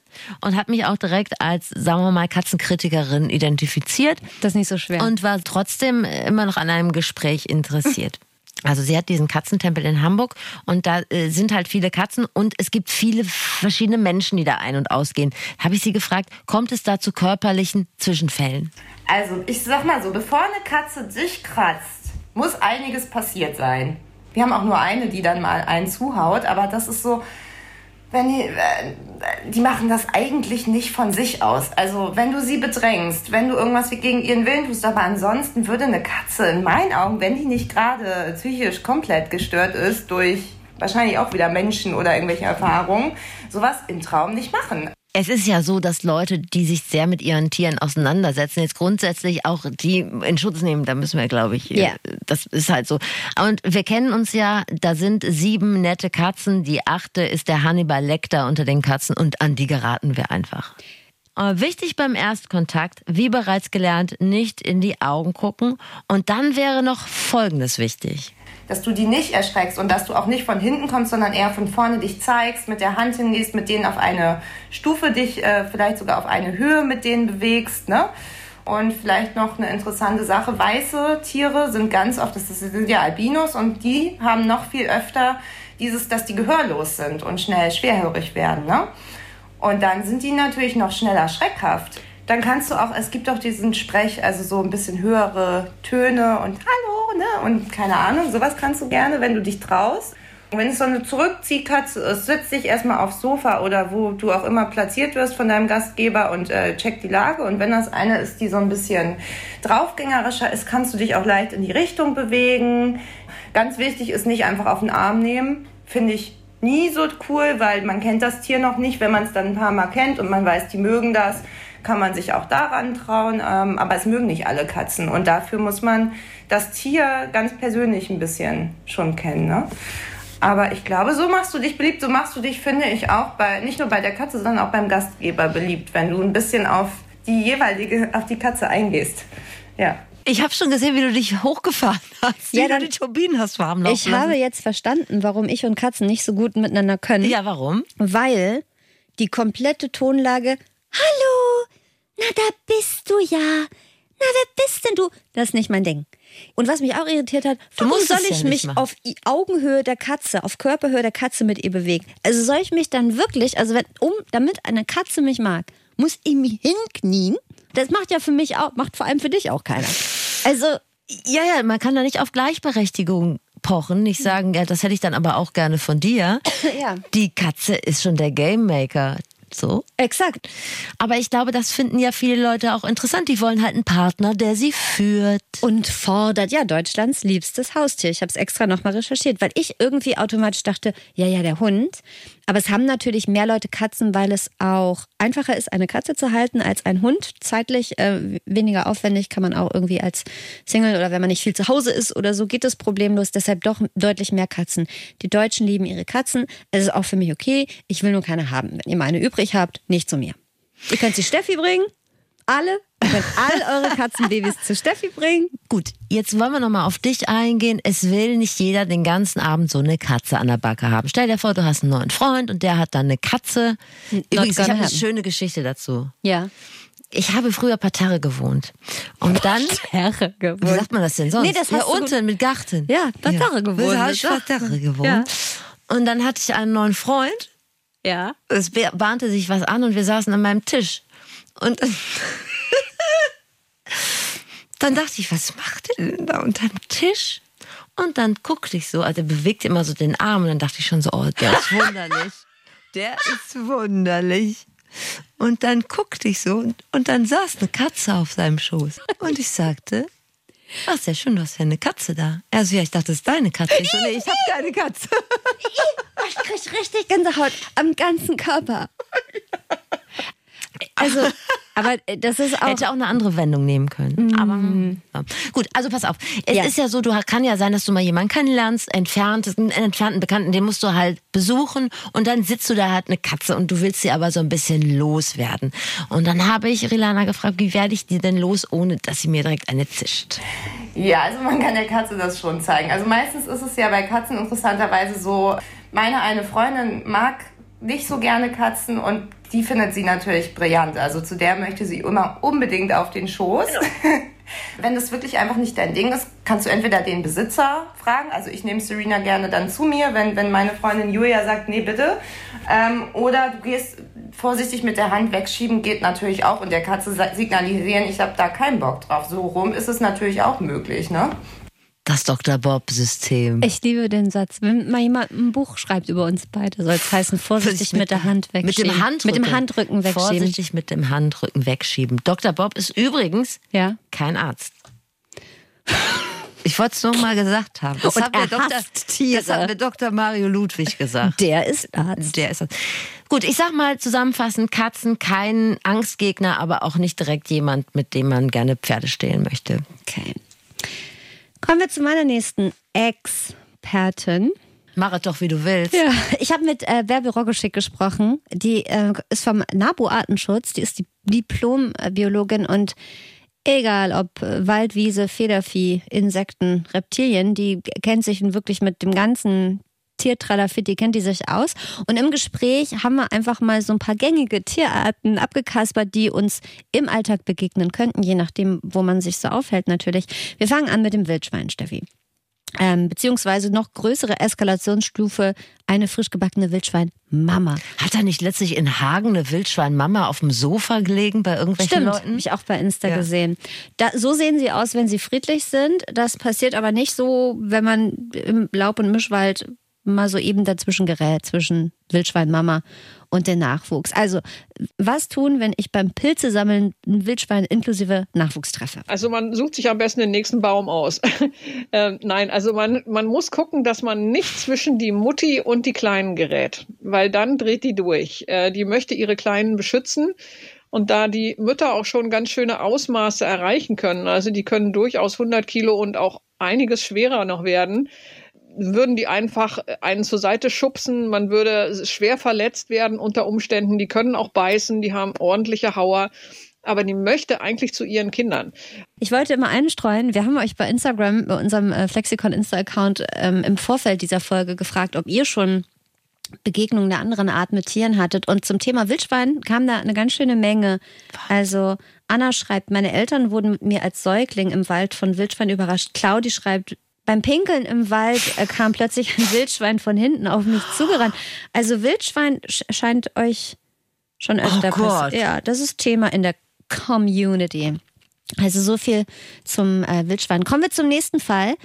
und hat mich auch direkt als, sagen wir mal, Katzenkritikerin identifiziert das ist nicht so schwer. und war trotzdem immer noch an einem Gespräch interessiert. (laughs) Also sie hat diesen Katzentempel in Hamburg und da äh, sind halt viele Katzen und es gibt viele verschiedene Menschen, die da ein- und ausgehen. Habe ich sie gefragt, kommt es da zu körperlichen Zwischenfällen? Also, ich sag mal so, bevor eine Katze dich kratzt, muss einiges passiert sein. Wir haben auch nur eine, die dann mal einen zuhaut, aber das ist so, wenn die, äh, die machen das eigentlich nicht von sich aus. Also, wenn du sie bedrängst, wenn du irgendwas gegen ihren Willen tust, aber ansonsten würde eine Katze in meinen Augen, wenn die nicht gerade psychisch komplett gestört ist durch wahrscheinlich auch wieder Menschen oder irgendwelche Erfahrungen, sowas im Traum nicht machen. Es ist ja so, dass Leute, die sich sehr mit ihren Tieren auseinandersetzen, jetzt grundsätzlich auch die in Schutz nehmen, da müssen wir, glaube ich, Ja. das ist halt so. Und wir kennen uns ja, da sind sieben nette Katzen, die achte ist der Hannibal Lecter unter den Katzen und an die geraten wir einfach. Aber wichtig beim Erstkontakt, wie bereits gelernt, nicht in die Augen gucken. Und dann wäre noch Folgendes wichtig. Dass du die nicht erschreckst und dass du auch nicht von hinten kommst, sondern eher von vorne dich zeigst, mit der Hand hingehst, mit denen auf eine Stufe dich, äh, vielleicht sogar auf eine Höhe mit denen bewegst, ne? Und vielleicht noch eine interessante Sache, weiße Tiere sind ganz oft, das sind ja Albinos und die haben noch viel öfter dieses, dass die gehörlos sind und schnell schwerhörig werden, ne? Und dann sind die natürlich noch schneller schreckhaft. Dann kannst du auch, es gibt auch diesen Sprech, also so ein bisschen höhere Töne und Hallo, ne? Und keine Ahnung, sowas kannst du gerne, wenn du dich traust. Und wenn es so eine Zurückziehkatze ist, setz dich erstmal aufs Sofa oder wo du auch immer platziert wirst von deinem Gastgeber und äh, check die Lage. Und wenn das eine ist, die so ein bisschen draufgängerischer ist, kannst du dich auch leicht in die Richtung bewegen. Ganz wichtig ist nicht einfach auf den Arm nehmen. Finde ich nie so cool, weil man kennt das Tier noch nicht. Wenn man es dann ein paar Mal kennt und man weiß, die mögen das, kann man sich auch daran trauen. Ähm, aber es mögen nicht alle Katzen. Und dafür muss man das Tier ganz persönlich ein bisschen schon kennen. Ne? Aber ich glaube, so machst du dich beliebt, so machst du dich, finde ich, auch bei, nicht nur bei der Katze, sondern auch beim Gastgeber beliebt, wenn du ein bisschen auf die jeweilige, auf die Katze eingehst. Ja. Ich habe schon gesehen, wie du dich hochgefahren hast. Ja, wie dann- du die Turbinen hast warm laufen Ich habe jetzt verstanden, warum ich und Katzen nicht so gut miteinander können. Ja, warum? Weil die komplette Tonlage Hallo, na da bist du ja. Na, wer bist denn du? Das ist nicht mein Ding. Und was mich auch irritiert hat, warum soll ja ich nicht mich machen. auf die Augenhöhe der Katze, auf Körperhöhe der Katze mit ihr bewegen? Also soll ich mich dann wirklich, also wenn, um, damit eine Katze mich mag, muss ich mich hinknien? Das macht ja für mich auch, macht vor allem für dich auch keiner. Also, Ja, ja, man kann da nicht auf Gleichberechtigung pochen, nicht sagen, ja, das hätte ich dann aber auch gerne von dir. Ja. Die Katze ist schon der Game Maker. So. exakt. Aber ich glaube, das finden ja viele Leute auch interessant. Die wollen halt einen Partner, der sie führt. Und fordert, ja, Deutschlands liebstes Haustier. Ich habe es extra nochmal recherchiert, weil ich irgendwie automatisch dachte, ja, ja, der Hund. Aber es haben natürlich mehr Leute Katzen, weil es auch einfacher ist, eine Katze zu halten als ein Hund. Zeitlich äh, weniger aufwendig kann man auch irgendwie als Single oder wenn man nicht viel zu Hause ist oder so, geht es problemlos. Deshalb doch deutlich mehr Katzen. Die Deutschen lieben ihre Katzen. Es ist auch für mich okay. Ich will nur keine haben. Wenn ihr meine übrig habt, nicht zu mir. Ihr könnt sie Steffi bringen. Alle. Könnt all eure Katzenbabys zu Steffi bringen. Gut, jetzt wollen wir nochmal auf dich eingehen. Es will nicht jeder den ganzen Abend so eine Katze an der Backe haben. Stell dir vor, du hast einen neuen Freund und der hat dann eine Katze. Übrigens, ich habe eine schöne Geschichte dazu. Ja. Ich habe früher Parterre gewohnt. Und dann. Herre Wie sagt man das denn sonst? Nee, das ja, hast gut- unten mit Garten. Ja, Parterre gewohnt, Da habe ich. Parterre gewohnt. Ja. Und dann hatte ich einen neuen Freund. Ja. Es bahnte sich was an und wir saßen an meinem Tisch. Und dann dachte ich, was macht der denn da unterm Tisch? Und dann guckte ich so, also er bewegte immer so den Arm und dann dachte ich schon so, oh, der ist wunderlich. (laughs) Der ist wunderlich. Und dann guckte ich so und, und dann saß eine Katze auf seinem Schoß. Und ich sagte, ach, sehr schön, du hast ja eine Katze da. Er so, ja, ich dachte, das ist deine Katze. Ich so, nee, ich habe keine Katze. (laughs) Ich krieg richtig Gänsehaut am ganzen Körper. (laughs) Also, aber das ist auch. Hätte auch eine andere Wendung nehmen können. Aber ja. gut, also pass auf. Es Ja. ist ja so, du kann ja sein, dass du mal jemanden kennenlernst, entfernt, einen entfernten Bekannten, den musst du halt besuchen und dann sitzt du da halt eine Katze und du willst sie aber so ein bisschen loswerden. Und dann habe ich Rilana gefragt, wie werde ich die denn los, ohne dass sie mir direkt eine zischt? Ja, also man kann der Katze das schon zeigen. Also meistens ist es ja bei Katzen interessanterweise so, meine eine Freundin mag nicht so gerne Katzen und die findet sie natürlich brillant. Also zu der möchte sie immer unbedingt auf den Schoß. (laughs) Wenn das wirklich einfach nicht dein Ding ist, kannst du entweder den Besitzer fragen. Also ich nehme Serena gerne dann zu mir, wenn, wenn meine Freundin Julia sagt, nee, bitte. Ähm, oder du gehst vorsichtig mit der Hand wegschieben, geht natürlich auch. Und der Katze signalisieren, ich habe da keinen Bock drauf. So rum ist es natürlich auch möglich, ne? Das Dr. Bob-System. Ich liebe den Satz. Wenn mal jemand ein Buch schreibt über uns beide, soll es heißen, (laughs) vorsichtig mit, der Hand Mit wegschieben. dem Handrücken. Mit dem Handrücken wegschieben. Vorsichtig mit dem Handrücken wegschieben. Dr. Bob ist übrigens Ja. kein Arzt. Ich wollte es nur mal gesagt haben. Das, Und hat mir er Dr., hasst Tiere. das hat mir Dr. Mario Ludwig gesagt. Der ist Arzt. Der ist das. Gut, ich sag mal zusammenfassend, Katzen kein Angstgegner, aber auch nicht direkt jemand, mit dem man gerne Pferde stehlen möchte. Okay. Kommen wir zu meiner nächsten Expertin. Mach es doch, wie du willst. Ja, ich habe mit äh, Bärbel Roggeschick gesprochen. Die äh, ist vom NABU Artenschutz. Die ist die Diplom-Biologin und egal ob äh, Wald, Wiese, Federvieh, Insekten, Reptilien, die kennt sich wirklich mit dem ganzen Tiertralafit, die kennt die sich aus. Und im Gespräch haben wir einfach mal so ein paar gängige Tierarten abgekaspert, die uns im Alltag begegnen könnten, je nachdem, wo man sich so aufhält natürlich. Wir fangen an mit dem Wildschwein, Steffi. Ähm, beziehungsweise noch größere Eskalationsstufe, eine frisch gebackene Wildschwein-Mama. Hat er nicht letztlich in Hagen eine Wildschweinmama auf dem Sofa gelegen bei irgendwelchen Stimmt, Leuten? habe ich auch bei Insta Ja. gesehen. Da, so sehen sie aus, wenn sie friedlich sind. Das passiert aber nicht so, wenn man im Laub- und Mischwald mal so eben dazwischen gerät, zwischen Wildschweinmama und der Nachwuchs. Also, was tun, wenn ich beim Pilze sammeln ein Wildschwein inklusive Nachwuchs treffe? Also man sucht sich am besten den nächsten Baum aus. (laughs) ähm, nein, also man, man muss gucken, dass man nicht zwischen die Mutti und die Kleinen gerät, weil dann dreht die durch. Äh, die möchte ihre Kleinen beschützen. Und da die Mütter auch schon ganz schöne Ausmaße erreichen können, also die können durchaus 100 Kilo und auch einiges schwerer noch werden, würden die einfach einen zur Seite schubsen, man würde schwer verletzt werden unter Umständen, die können auch beißen, die haben ordentliche Hauer, aber die möchte eigentlich zu ihren Kindern. Ich wollte immer einstreuen, wir haben euch bei Instagram, bei unserem äh, Flexikon Insta-Account ähm, im Vorfeld dieser Folge gefragt, ob ihr schon Begegnungen der anderen Art mit Tieren hattet. Und zum Thema Wildschwein kam da eine ganz schöne Menge. Also Anna schreibt, meine Eltern wurden mit mir als Säugling im Wald von Wildschwein überrascht. Claudi schreibt, beim Pinkeln im Wald äh, kam plötzlich ein Wildschwein von hinten auf mich zugerannt. Also Wildschwein sch scheint euch schon öfter Gott. passiert. Ja, das ist Thema in der Community. Also so viel zum äh, Wildschwein. Kommen wir zum nächsten Fall,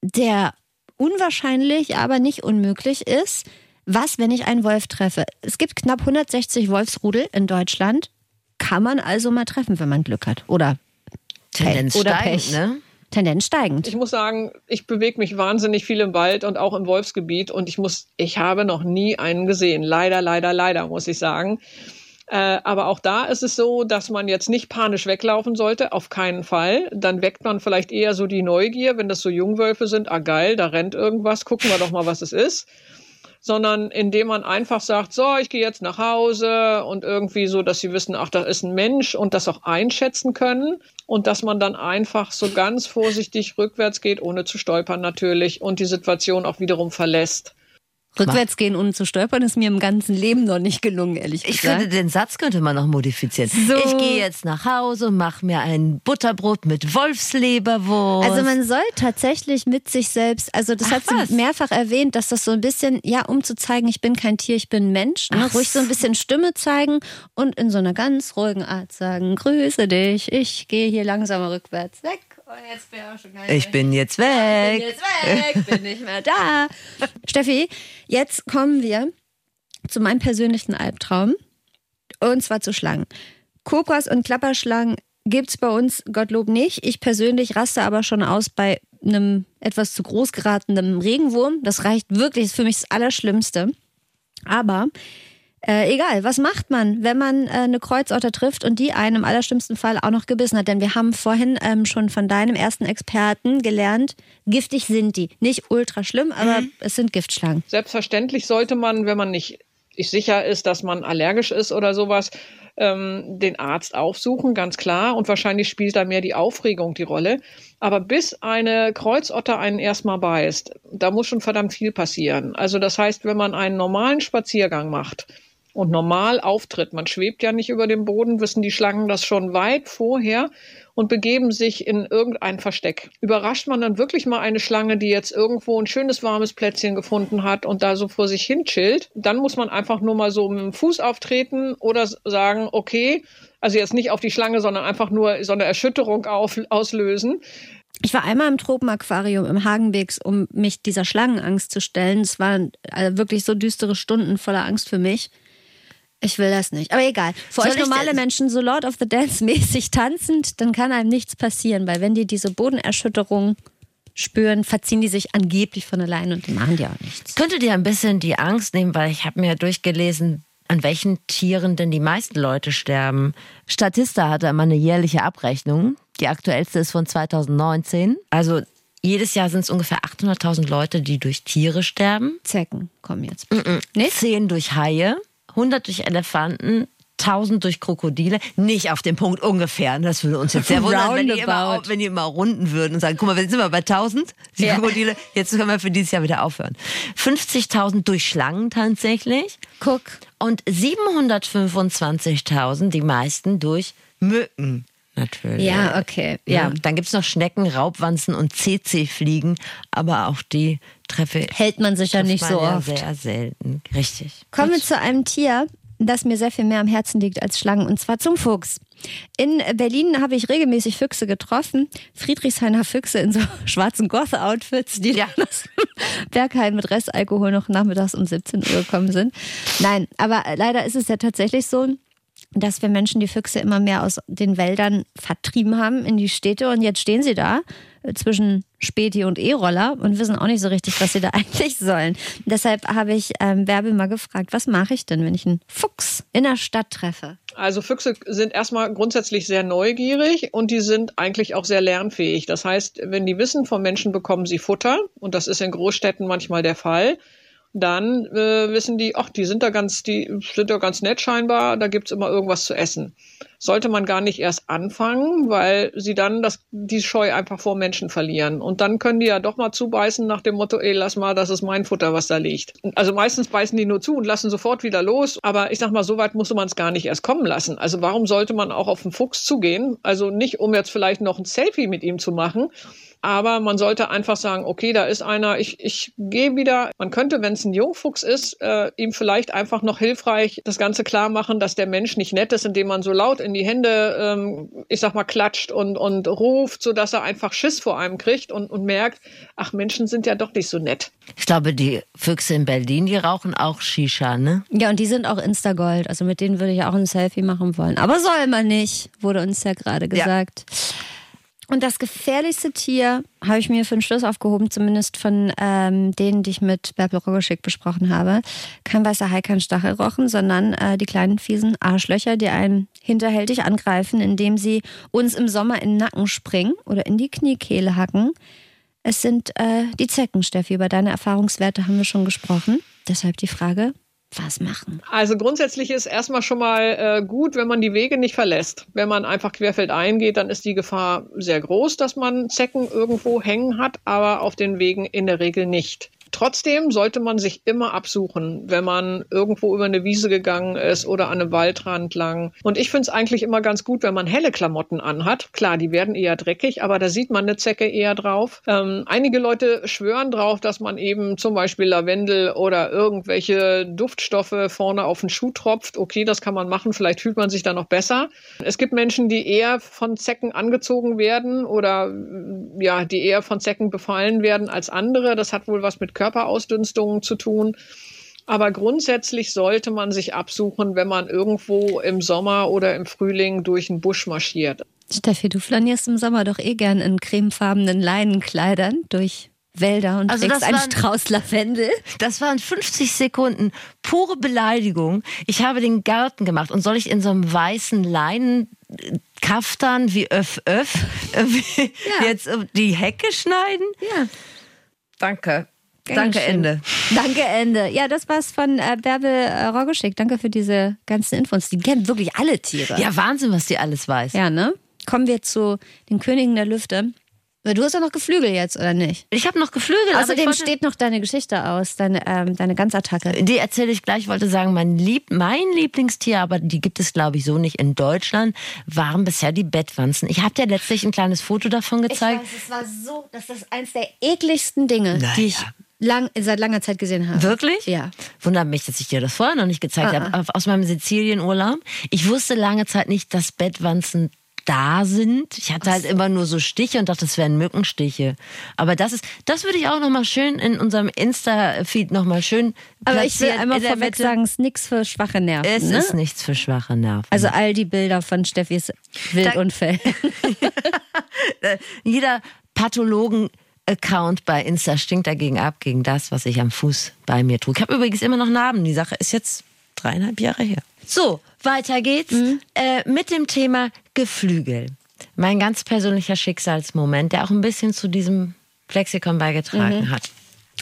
der unwahrscheinlich, aber nicht unmöglich ist. Was, wenn ich einen Wolf treffe? Es gibt knapp 160 Wolfsrudel in Deutschland. Kann man also mal treffen, wenn man Glück hat. Oder Tendenz Oder steigend, Pech. ne? Tendenz steigend. Ich muss sagen, ich bewege mich wahnsinnig viel im Wald und auch im Wolfsgebiet und ich muss, ich habe noch nie einen gesehen. Leider, leider, leider, muss ich sagen. Äh, aber auch da ist es so, dass man jetzt nicht panisch weglaufen sollte, auf keinen Fall. Dann weckt man vielleicht eher so die Neugier, wenn das so Jungwölfe sind, ah geil, da rennt irgendwas, gucken wir doch mal, was es ist. Sondern indem man einfach sagt, so, ich gehe jetzt nach Hause und irgendwie so, dass sie wissen, ach, da ist ein Mensch und das auch einschätzen können und dass man dann einfach so ganz vorsichtig rückwärts geht, ohne zu stolpern natürlich und die Situation auch wiederum verlässt. Rückwärts gehen, ohne zu stolpern, ist mir im ganzen Leben noch nicht gelungen, ehrlich Ich gesagt. finde, den Satz könnte man noch modifizieren. So. Ich gehe jetzt nach Hause, mache mir ein Butterbrot mit Wolfsleberwurst. Also man soll tatsächlich mit sich selbst, also das Ach, hat was? sie mehrfach erwähnt, dass das so ein bisschen, ja, um zu zeigen, ich bin kein Tier, ich bin Mensch, ne? Ruhig so ein bisschen Stimme zeigen und in so einer ganz ruhigen Art sagen, grüße dich, ich gehe hier langsam rückwärts weg. Und jetzt bin ich auch schon gar ich bin jetzt bin weg. jetzt (laughs) weg, bin nicht mehr da. Steffi, jetzt kommen wir zu meinem persönlichen Albtraum. Und zwar zu Schlangen. Kobras und Klapperschlangen gibt's bei uns, Gottlob, nicht. Ich persönlich raste aber schon aus bei einem etwas zu groß geratenen Regenwurm. Das reicht wirklich, ist für mich das Allerschlimmste. Aber äh, egal, was macht man, wenn man äh, eine Kreuzotter trifft und die einen im allerschlimmsten Fall auch noch gebissen hat? Denn wir haben vorhin ähm, schon von deinem ersten Experten gelernt, giftig sind die. Nicht ultra schlimm, aber es sind Giftschlangen. Selbstverständlich sollte man, wenn man nicht sicher ist, dass man allergisch ist oder sowas, ähm, den Arzt aufsuchen, ganz klar. Und wahrscheinlich spielt da mehr die Aufregung die Rolle. Aber bis eine Kreuzotter einen erstmal beißt, da muss schon verdammt viel passieren. Also das heißt, wenn man einen normalen Spaziergang macht und normal auftritt, man schwebt ja nicht über dem Boden, wissen die Schlangen das schon weit vorher und begeben sich in irgendein Versteck. Überrascht man dann wirklich mal eine Schlange, die jetzt irgendwo ein schönes warmes Plätzchen gefunden hat und da so vor sich hin chillt, dann muss man einfach nur mal so mit dem Fuß auftreten oder sagen, okay, also jetzt nicht auf die Schlange, sondern einfach nur so eine Erschütterung auf, auslösen. Ich war einmal im Tropenaquarium im Hagenwegs, um mich dieser Schlangenangst zu stellen. Es waren äh, wirklich so düstere Stunden voller Angst für mich. Ich will das nicht. Aber egal. Für Soll euch normale Menschen so Lord of the Dance mäßig tanzend, dann kann einem nichts passieren, weil wenn dir diese Bodenerschütterung spüren, verziehen die sich angeblich von alleine und machen die auch nichts. Könnte dir ein bisschen die Angst nehmen, weil ich habe mir durchgelesen, an welchen Tieren denn die meisten Leute sterben. Statista hatte immer eine jährliche Abrechnung. Die aktuellste ist von 2019. Also jedes Jahr sind es ungefähr 800.000 Leute, die durch Tiere sterben. Zecken kommen jetzt. Nee? 10 durch Haie, 100 durch Elefanten, 1000 durch Krokodile. Nicht auf den Punkt ungefähr. Das würde uns jetzt sehr wundern, wenn die, immer, wenn die immer runden würden und sagen, guck mal, jetzt sind wir bei 1000, die Ja. Krokodile, jetzt können wir für dieses Jahr wieder aufhören. 50.000 durch Schlangen tatsächlich. Guck. Und 725.000, die meisten durch Mücken. Natürlich. Ja, okay. Ja. Dann gibt es noch Schnecken, Raubwanzen und CC-Fliegen, aber auch die treffe Hält man sich ja nicht so ja oft. sehr selten. Richtig. Kommen wir zu einem Tier, das mir sehr viel mehr am Herzen liegt als Schlangen, und zwar zum Fuchs. In Berlin habe ich regelmäßig Füchse getroffen. Friedrichshainer Füchse in so (laughs) schwarzen Goth-Outfits, die Ja. aus Bergheim mit Restalkohol noch nachmittags um 17 Uhr gekommen sind. Nein, aber leider ist es ja tatsächlich so, dass wir Menschen die Füchse immer mehr aus den Wäldern vertrieben haben in die Städte und jetzt stehen sie da äh, zwischen Späti und E-Roller und wissen auch nicht so richtig, was sie da (laughs) eigentlich sollen. Deshalb habe ich ähm, mal gefragt, was mache ich denn, wenn ich einen Fuchs in der Stadt treffe? Also Füchse sind erstmal grundsätzlich sehr neugierig und die sind eigentlich auch sehr lernfähig. Das heißt, wenn die wissen, vom Menschen bekommen sie Futter und das ist in Großstädten manchmal der Fall, dann äh, wissen die, ach, die sind da ganz, die sind da ganz nett scheinbar, da gibt's immer irgendwas zu essen. Sollte man gar nicht erst anfangen, weil sie dann das, die Scheu einfach vor Menschen verlieren. Und dann können die ja doch mal zubeißen nach dem Motto, ey, lass mal, das ist mein Futter, was da liegt. Also meistens beißen die nur zu und lassen sofort wieder los. Aber ich sag mal, so weit musste man es gar nicht erst kommen lassen. Also warum sollte man auch auf den Fuchs zugehen? Also nicht, um jetzt vielleicht noch ein Selfie mit ihm zu machen, aber man sollte einfach sagen, okay, da ist einer, ich, ich gehe wieder. Man könnte, wenn es ein Jungfuchs ist, äh, ihm vielleicht einfach noch hilfreich das Ganze klar machen, dass der Mensch nicht nett ist, indem man so laut in die Hände, ähm, ich sag mal, klatscht und, und ruft, sodass er einfach Schiss vor einem kriegt und, und merkt, ach, Menschen sind ja doch nicht so nett. Ich glaube, die Füchse in Berlin, die rauchen auch Shisha, ne? Ja, und die sind auch Instagold, also mit denen würde ich auch ein Selfie machen wollen. Aber soll man nicht, wurde uns ja gerade gesagt. Und das gefährlichste Tier habe ich mir für den Schluss aufgehoben, zumindest von ähm, denen, die ich mit Bärbel Rogoschik besprochen habe. Kein weißer Hai, kein Stachelrochen, sondern äh, die kleinen fiesen Arschlöcher, die einen hinterhältig angreifen, indem sie uns im Sommer in den Nacken springen oder in die Kniekehle hacken. Es sind äh, die Zecken, Steffi. Über deine Erfahrungswerte haben wir schon gesprochen. Deshalb die Frage, was machen? Also grundsätzlich ist erstmal schon mal äh, gut, wenn man die Wege nicht verlässt. Wenn man einfach querfeldein geht, dann ist die Gefahr sehr groß, dass man Zecken irgendwo hängen hat, aber auf den Wegen in der Regel nicht. Trotzdem sollte man sich immer absuchen, wenn man irgendwo über eine Wiese gegangen ist oder an einem Waldrand lang. Und ich finde es eigentlich immer ganz gut, wenn man helle Klamotten anhat. Klar, die werden eher dreckig, aber da sieht man eine Zecke eher drauf. Ähm, einige Leute schwören drauf, dass man eben zum Beispiel Lavendel oder irgendwelche Duftstoffe vorne auf den Schuh tropft. Okay, das kann man machen. Vielleicht fühlt man sich da noch besser. Es gibt Menschen, die eher von Zecken angezogen werden oder ja, die eher von Zecken befallen werden als andere. Das hat wohl was mit Körperausdünstungen zu tun. Aber grundsätzlich sollte man sich absuchen, wenn man irgendwo im Sommer oder im Frühling durch den Busch marschiert. Steffi, du flanierst im Sommer doch eh gern in cremefarbenen Leinenkleidern durch Wälder und Also trägst das einen waren- Strauß Lavendel. Das waren 50 Sekunden pure Beleidigung. Ich habe den Garten gemacht und soll ich in so einem weißen Leinen Kaftan wie Öff Öff (laughs) Ja. jetzt die Hecke schneiden? Ja. Danke. Danke. Ende. Danke, Ende. Ja, das war's von äh, Bärbel äh, Rogoschik. Danke für diese ganzen Infos. Die kennen wirklich alle Tiere. Ja, Wahnsinn, was die alles weiß. Ja, ne? Kommen wir zu den Königen der Lüfte. Du hast ja noch Geflügel jetzt, oder nicht? Ich habe noch Geflügel. ich Außerdem wollte- steht noch deine Geschichte aus, deine, ähm, deine Ganzattacke. Die erzähle ich gleich. Ich wollte sagen, mein, Lieb mein Lieblingstier, aber die gibt es, glaube ich, so nicht in Deutschland, waren bisher die Bettwanzen. Ich habe dir letztlich ein kleines Foto davon gezeigt. es war so, das ist eins der ekligsten Dinge, Naja. die ich lang, seit langer Zeit gesehen habe. Wirklich? Ja. Wundert mich, dass ich dir das vorher noch nicht gezeigt Ah, habe. Aus meinem Sizilienurlaub. Ich wusste lange Zeit nicht, dass Bettwanzen da sind. Ich hatte halt immer nur so Stiche und dachte, das wären Mückenstiche. Aber das ist, das würde ich auch noch mal schön in unserem Insta-Feed noch mal schön Aber ich will einmal vorweg Mitte. sagen, es ist nichts für schwache Nerven. es ne? ist nichts für schwache Nerven. Also all die Bilder von Steffis Wildunfällen. (laughs) (laughs) jeder Pathologen Account bei Insta stinkt dagegen ab, gegen das, was ich am Fuß bei mir trug. Ich habe übrigens immer noch Narben. Die Sache ist jetzt dreieinhalb Jahre her. So, weiter geht's mhm. äh, mit dem Thema Geflügel. Mein ganz persönlicher Schicksalsmoment, der auch ein bisschen zu diesem Flexikon beigetragen mhm. hat.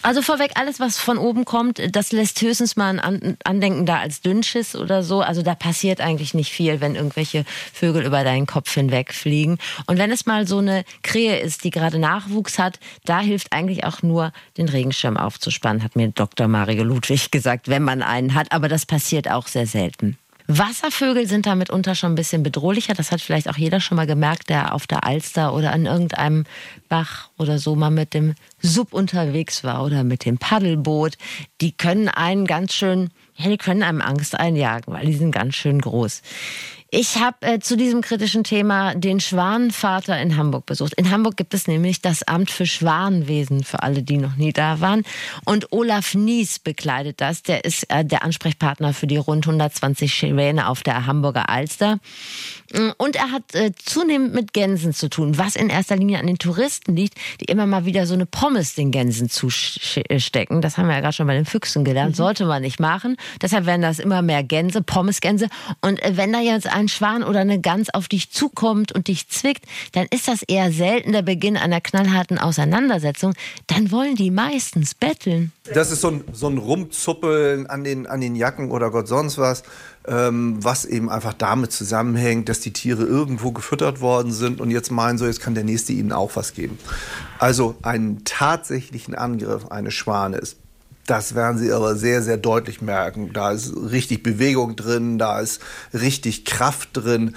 Also vorweg, alles, was von oben kommt, das lässt höchstens mal ein Andenken da als Dünnschiss oder so. Also da passiert eigentlich nicht viel, wenn irgendwelche Vögel über deinen Kopf hinwegfliegen. Und wenn es mal so eine Krähe ist, die gerade Nachwuchs hat, da hilft eigentlich auch nur, den Regenschirm aufzuspannen, hat mir Dr. Mario Ludwig gesagt, wenn man einen hat. Aber das passiert auch sehr selten. Wasservögel sind da mitunter schon ein bisschen bedrohlicher. Das hat vielleicht auch jeder schon mal gemerkt, der auf der Alster oder an irgendeinem Bach oder so mal mit dem Sub unterwegs war oder mit dem Paddelboot. Die können einen ganz schön, ja, die können einem Angst einjagen, weil die sind ganz schön groß. Ich habe äh, zu diesem kritischen Thema den Schwanenvater in Hamburg besucht. In Hamburg gibt es nämlich das Amt für Schwanenwesen, für alle, die noch nie da waren. Und Olaf Nies bekleidet das. Der ist äh, der Ansprechpartner für die rund 120 Schwäne auf der Hamburger Alster. Mm, und er hat äh, zunehmend mit Gänsen zu tun, was in erster Linie an den Touristen liegt, die immer mal wieder so eine Pommes den Gänsen zustecken. Das haben wir ja gerade schon bei den Füchsen gelernt. Mhm. Sollte man nicht machen. Deshalb werden das immer mehr Gänse, Pommesgänse. Und äh, wenn da jetzt ein Schwan oder eine Gans auf dich zukommt und dich zwickt, dann ist das eher selten der Beginn einer knallharten Auseinandersetzung. Dann wollen die meistens betteln. Das ist so ein, so ein Rumzuppeln an den, an den Jacken oder Gott sonst was was eben einfach damit zusammenhängt, dass die Tiere irgendwo gefüttert worden sind und jetzt meinen so, jetzt kann der Nächste ihnen auch was geben. Also einen tatsächlichen Angriff eines Schwanes, das werden Sie aber sehr, sehr deutlich merken. Da ist richtig Bewegung drin, da ist richtig Kraft drin,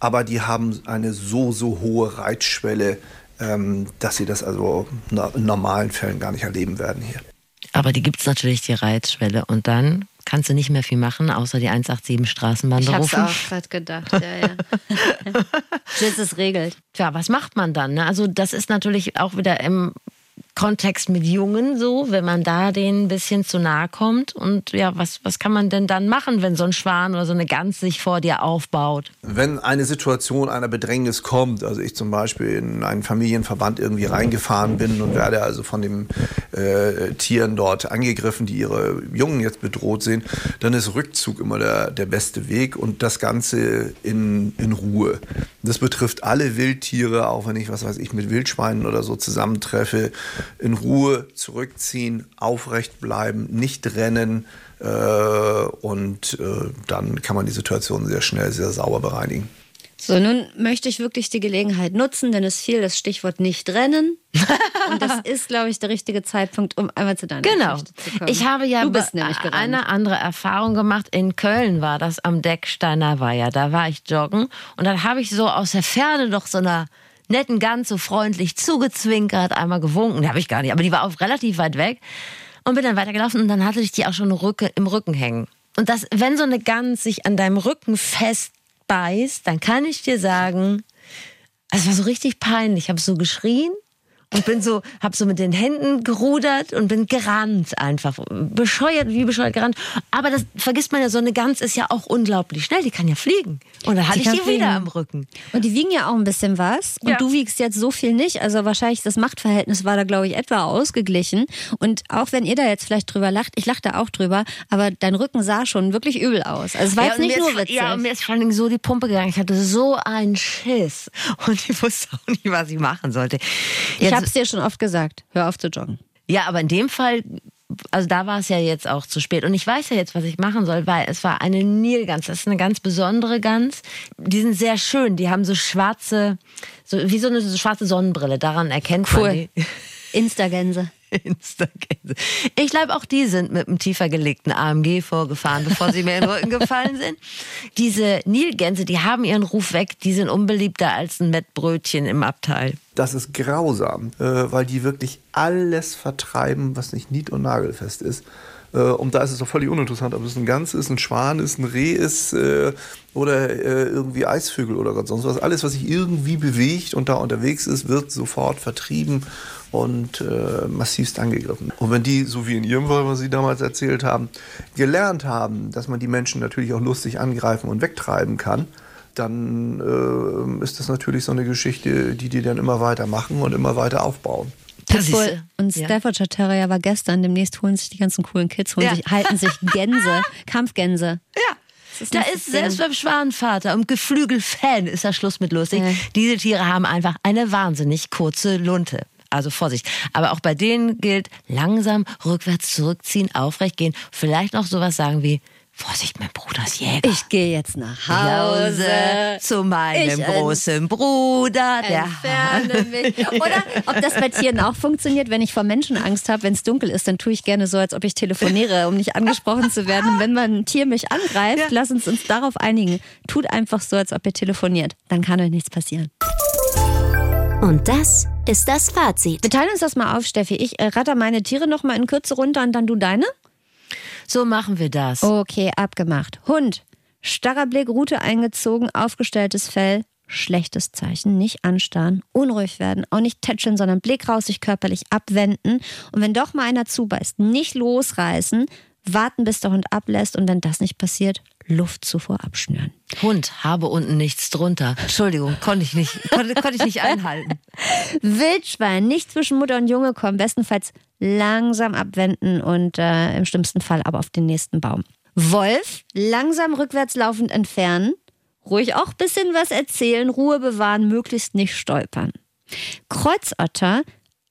aber die haben eine so, so hohe Reizschwelle, ähm, dass Sie das also in normalen Fällen gar nicht erleben werden hier. Aber die gibt es natürlich, die Reizschwelle. Und dann kannst du nicht mehr viel machen, außer die 187 Straßenbahn ich berufen. Ich hab's auch gerade gedacht, ja, ja. (laughs) Bis es regelt. Tja, was macht man dann? Ne? Also das ist natürlich auch wieder im Kontext mit Jungen so, wenn man da denen ein bisschen zu nahe kommt? Und ja, was, was kann man denn dann machen, wenn so ein Schwan oder so eine Gans sich vor dir aufbaut? Wenn eine Situation einer Bedrängnis kommt, also ich zum Beispiel in einen Familienverband irgendwie reingefahren bin und werde also von den äh, Tieren dort angegriffen, die ihre Jungen jetzt bedroht sehen, dann ist Rückzug immer der, der beste Weg und das Ganze in, in Ruhe. Das betrifft alle Wildtiere, auch wenn ich, was weiß ich, mit Wildschweinen oder so zusammentreffe in Ruhe zurückziehen, aufrecht bleiben, nicht rennen äh, und äh, dann kann man die Situation sehr schnell, sehr sauber bereinigen. So, nun möchte ich wirklich die Gelegenheit nutzen, denn es fiel das Stichwort nicht rennen. (laughs) Und das ist, glaube ich, der richtige Zeitpunkt, um einmal zu deiner genau. Geschichte zu kommen. Ich habe ja eine andere Erfahrung gemacht. In Köln war das am Decksteiner Weiher. Da war ich joggen und dann habe ich so aus der Ferne noch so einer netten Gans so freundlich zugezwinkert, einmal gewunken, habe ich gar nicht, aber die war auch relativ weit weg und bin dann weitergelaufen und dann hatte ich die auch schon im Rücken hängen. Und das, wenn so eine Gans sich an deinem Rücken festbeißt, dann kann ich dir sagen, es war so richtig peinlich. Ich habe so geschrien und bin so, hab so mit den Händen gerudert und bin gerannt einfach. Bescheuert, wie bescheuert gerannt. Aber das vergisst man ja, so eine Gans ist ja auch unglaublich schnell, die kann ja fliegen. Und dann hatte ich die fliegen. wieder am Rücken. Und die wiegen ja auch ein bisschen was. Und ja. du wiegst jetzt so viel nicht. Also wahrscheinlich das Machtverhältnis war da, glaube ich, etwa ausgeglichen. Und auch wenn ihr da jetzt vielleicht drüber lacht, ich lache da auch drüber, aber dein Rücken sah schon wirklich übel aus. Also es war ja, jetzt nicht nur witzig. Ja, und mir ist vor allem so die Pumpe gegangen. Ich hatte so einen Schiss. Und ich wusste auch nicht, was ich machen sollte. Jetzt, ich habe es dir schon oft gesagt, hör auf zu joggen. Ja, aber in dem Fall, also da war es ja jetzt auch zu spät. Und ich weiß ja jetzt, was ich machen soll, weil es war eine Nilgans. Das ist eine ganz besondere Gans. Die sind sehr schön. Die haben so schwarze, so wie so eine schwarze Sonnenbrille. Daran erkennt cool. man die. (laughs) Instagänse. Instagänse. Ich glaube, auch die sind mit einem tiefer gelegten AMG vorgefahren, bevor sie mir in den Rücken gefallen sind. Diese Nilgänse, die haben ihren Ruf weg. Die sind unbeliebter als ein Mettbrötchen im Abteil. Das ist grausam, äh, weil die wirklich alles vertreiben, was nicht nied- und nagelfest ist. Äh, und da ist es doch völlig uninteressant, ob es ein Gans ist, ein Schwan ist, ein Reh ist äh, oder äh, irgendwie Eisvögel oder Gott sonst was. Alles, was sich irgendwie bewegt und da unterwegs ist, wird sofort vertrieben und äh, massivst angegriffen. Und wenn die, so wie in Ihrem Fall, was Sie damals erzählt haben, gelernt haben, dass man die Menschen natürlich auch lustig angreifen und wegtreiben kann, dann äh, ist das natürlich so eine Geschichte, die die dann immer weiter machen und immer weiter aufbauen. Das ist, und ja. Staffordshire Terrier war gestern. Demnächst holen sich die ganzen coolen Kids, holen Ja. sich, halten sich Gänse, (laughs) Kampfgänse. Ja. ist Da ist selbst beim Schwanenvater und Geflügelfan ist da Schluss mit lustig. Ja. Diese Tiere haben einfach eine wahnsinnig kurze Lunte. Also Vorsicht. Aber auch bei denen gilt langsam rückwärts zurückziehen, aufrecht gehen. Vielleicht noch sowas sagen wie Vorsicht, mein Bruder ist Jäger. Ich gehe jetzt nach Hause. zu meinem Ich großen Bruder. Der Entferne mich. Oder ob das bei Tieren auch funktioniert, wenn ich vor Menschen Angst habe, wenn es dunkel ist, dann tue ich gerne so, als ob ich telefoniere, um nicht angesprochen zu werden. Und wenn man ein Tier mich angreift, lass uns uns darauf einigen. Tut einfach so, als ob ihr telefoniert. Dann kann euch nichts passieren. Und das ist das Fazit. Wir teilen uns das mal auf, Steffi. Ich äh, ratter meine Tiere noch mal in Kürze runter und dann du deine. So machen wir das. Okay, abgemacht. Hund. Starrer Blick, Rute eingezogen, aufgestelltes Fell. Schlechtes Zeichen. Nicht anstarren, unruhig werden, auch nicht tätscheln, sondern Blick raus, sich körperlich abwenden. Und wenn doch mal einer zubeißt, nicht losreißen, warten, bis der Hund ablässt. Und wenn das nicht passiert, Luftzufuhr abschnüren. Hund, habe unten nichts drunter. Entschuldigung, konnte ich nicht, konnte, konnte ich nicht einhalten. (laughs) Wildschwein, nicht zwischen Mutter und Junge kommen, bestenfalls langsam abwenden und äh, im schlimmsten Fall aber auf den nächsten Baum. Wolf, langsam rückwärts laufend entfernen, ruhig auch ein bisschen was erzählen, Ruhe bewahren, möglichst nicht stolpern. Kreuzotter,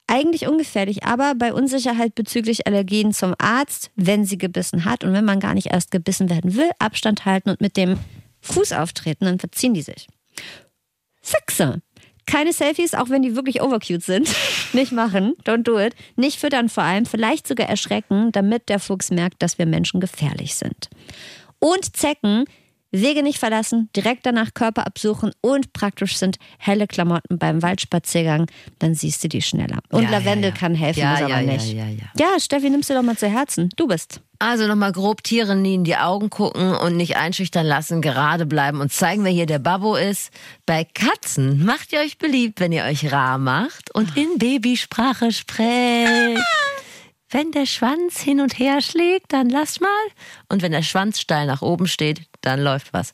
eigentlich ungefährlich, aber bei Unsicherheit bezüglich Allergien zum Arzt, wenn sie gebissen hat und wenn man gar nicht erst gebissen werden will, Abstand halten und mit dem Fuß auftreten, dann verziehen die sich. Füchse. Keine Selfies, auch wenn die wirklich overcute sind. (laughs) Nicht machen. Don't do it. Nicht füttern vor allem. Vielleicht sogar erschrecken, damit der Fuchs merkt, dass wir Menschen gefährlich sind. Und Zecken. Wege nicht verlassen, direkt danach Körper absuchen und praktisch sind helle Klamotten beim Waldspaziergang, dann siehst du die schneller. Und Ja, Lavendel ja, ja. kann helfen, Ja, muss ja, aber ja, nicht. ja, ja. ja, Steffi, nimmst du doch mal zu Herzen. Du bist. Also nochmal grob Tiere nie in die Augen gucken und nicht einschüchtern lassen, gerade bleiben und zeigen, wer hier der Babbo ist. Bei Katzen macht ihr euch beliebt, wenn ihr euch rar macht und in Babysprache sprecht. (laughs) Wenn der Schwanz hin und her schlägt, dann lasst mal. Und wenn der Schwanz steil nach oben steht, dann läuft was.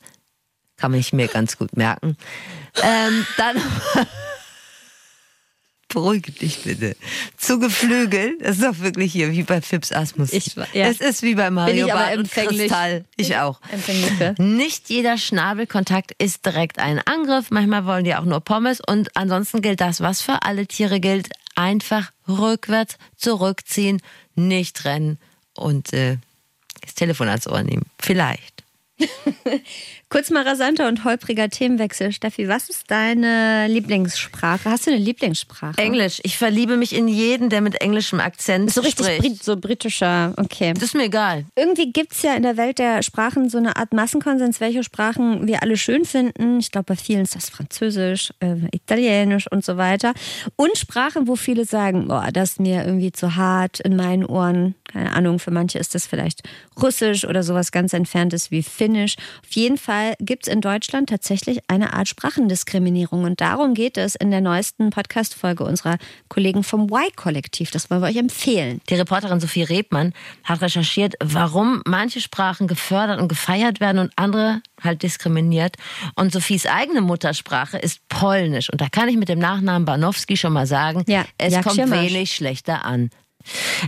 Kann ich mir ganz gut merken. Ähm, dann (laughs) Beruhige dich bitte. Zu Geflügel, das ist doch wirklich hier wie bei Fips Asmus. Ich ja. Es ist wie bei Mario ich aber empfänglich. Kristall. Ich auch. Empfänglich für. Nicht jeder Schnabelkontakt ist direkt ein Angriff. Manchmal wollen die auch nur Pommes. Und ansonsten gilt das, was für alle Tiere gilt. Einfach rückwärts zurückziehen, nicht rennen und äh, das Telefon ans Ohr nehmen. Vielleicht. (laughs) Kurz mal rasanter und holpriger Themenwechsel. Steffi, was ist deine Lieblingssprache? Hast du eine Lieblingssprache? Englisch. Ich verliebe mich in jeden, der mit englischem Akzent So richtig spricht. Brit so britischer, okay. Das ist mir egal. Irgendwie gibt es ja in der Welt der Sprachen so eine Art Massenkonsens, welche Sprachen wir alle schön finden. Ich glaube, bei vielen ist das Französisch, äh, Italienisch und so weiter. Und Sprachen, wo viele sagen, boah, das ist mir irgendwie zu hart in meinen Ohren. Keine Ahnung, für manche ist das vielleicht Russisch oder sowas ganz Entferntes wie Finnisch. Auf jeden Fall gibt es in Deutschland tatsächlich eine Art Sprachendiskriminierung. Und darum geht es in der neuesten Podcast-Folge unserer Kollegen vom Y-Kollektiv. Das wollen wir euch empfehlen. Die Reporterin Sophie Rebmann hat recherchiert, warum manche Sprachen gefördert und gefeiert werden und andere halt diskriminiert. Und Sophies eigene Muttersprache ist Polnisch. Und da kann ich mit dem Nachnamen Banowski schon mal sagen, Ja, es kommt wenig schlechter an.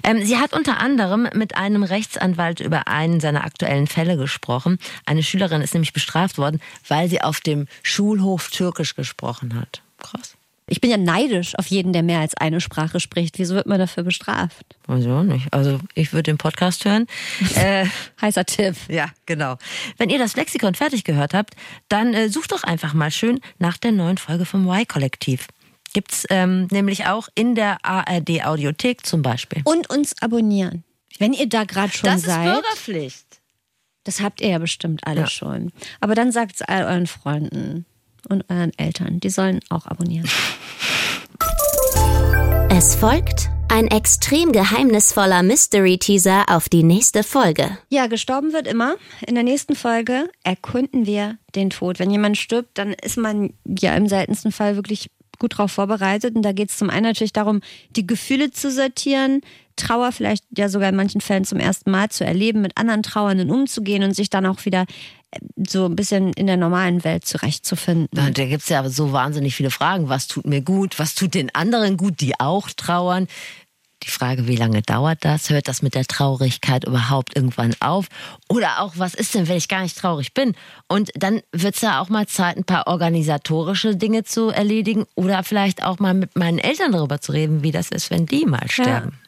Ähm, sie hat unter anderem mit einem Rechtsanwalt über einen seiner aktuellen Fälle gesprochen. Eine Schülerin ist nämlich bestraft worden, weil sie auf dem Schulhof Türkisch gesprochen hat. Krass. Ich bin ja neidisch auf jeden, der mehr als eine Sprache spricht. Wieso wird man dafür bestraft? Auch nicht. Also ich würde den Podcast hören. (laughs) äh, Heißer Tipp. Ja, genau. Wenn ihr das Lexikon fertig gehört habt, dann äh, sucht doch einfach mal schön nach der neuen Folge vom Y-Kollektiv. Gibt's ähm, nämlich auch in der ARD-Audiothek zum Beispiel. Und uns abonnieren. Wenn ihr da gerade schon das seid. ist Bürgerpflicht. Das habt ihr ja bestimmt alle Ja. schon. Aber dann sagt es all euren Freunden und euren Eltern. Die sollen auch abonnieren. Es folgt ein extrem geheimnisvoller Mystery-Teaser auf die nächste Folge. Ja, gestorben wird immer. In der nächsten Folge erkunden wir den Tod. Wenn jemand stirbt, dann ist man ja im seltensten Fall wirklich gut darauf vorbereitet. Und da geht es zum einen natürlich darum, die Gefühle zu sortieren, Trauer vielleicht ja sogar in manchen Fällen zum ersten Mal zu erleben, mit anderen Trauernden umzugehen und sich dann auch wieder so ein bisschen in der normalen Welt zurechtzufinden. Da, da gibt es ja so wahnsinnig viele Fragen. Was tut mir gut? Was tut den anderen gut, die auch trauern? Die Frage, wie lange dauert das? Hört das mit der Traurigkeit überhaupt irgendwann auf? Oder auch, was ist denn, wenn ich gar nicht traurig bin? Und dann wird es ja auch mal Zeit, ein paar organisatorische Dinge zu erledigen oder vielleicht auch mal mit meinen Eltern darüber zu reden, wie das ist, wenn die mal sterben.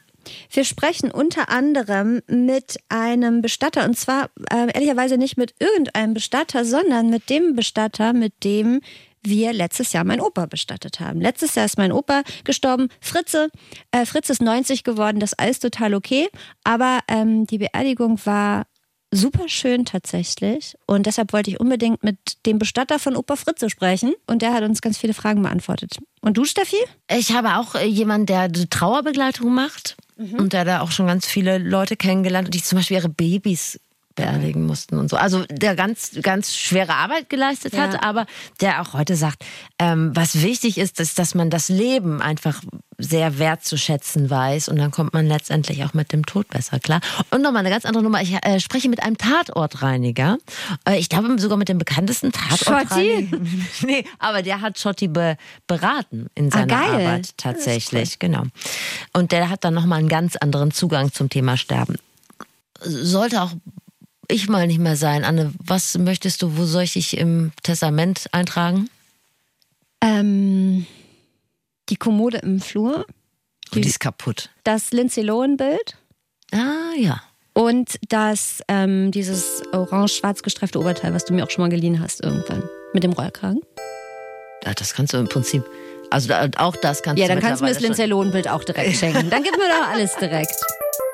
Wir sprechen unter anderem mit einem Bestatter und zwar äh, ehrlicherweise nicht mit irgendeinem Bestatter, sondern mit dem Bestatter, mit dem wir letztes Jahr meinen Opa bestattet haben. Letztes Jahr ist mein Opa gestorben. Fritze, äh, Fritz ist 90 geworden, das ist alles total okay. Aber ähm, die Beerdigung war super schön tatsächlich. Und deshalb wollte ich unbedingt mit dem Bestatter von Opa Fritze sprechen. Und der hat uns ganz viele Fragen beantwortet. Und du, Steffi? Ich habe auch äh, jemanden, der die Trauerbegleitung macht. Mhm. Und der da auch schon ganz viele Leute kennengelernt, die zum Beispiel ihre Babys beerdigen mussten und so. Also der ganz, ganz schwere Arbeit geleistet ja. hat, aber der auch heute sagt, ähm, was wichtig ist, ist, dass man das Leben einfach sehr wertzuschätzen weiß und dann kommt man letztendlich auch mit dem Tod besser klar. Und nochmal eine ganz andere Nummer. Ich äh, spreche mit einem Tatortreiniger. Äh, ich glaube sogar mit dem bekanntesten Tatortreiniger. (laughs) nee, aber der hat Schotti be beraten in ah, seiner ah, Arbeit tatsächlich, cool. genau. Und der hat dann nochmal einen ganz anderen Zugang zum Thema Sterben sollte auch ich mal nicht mehr sein. Anne, was möchtest du, wo soll ich dich im Testament eintragen? Ähm, die Kommode im Flur. Die, oh, die ist kaputt. Das Lindsay Lohan-Bild. Ah, ja. Und das, ähm, dieses orange-schwarz gestreifte Oberteil, was du mir auch schon mal geliehen hast irgendwann. Mit dem Rollkragen. Ja, das kannst du im Prinzip. Also auch das kannst ja, du Ja, dann kannst du mir das Lindsay Lohan-Bild auch direkt schenken. Dann gib mir doch alles direkt. (laughs)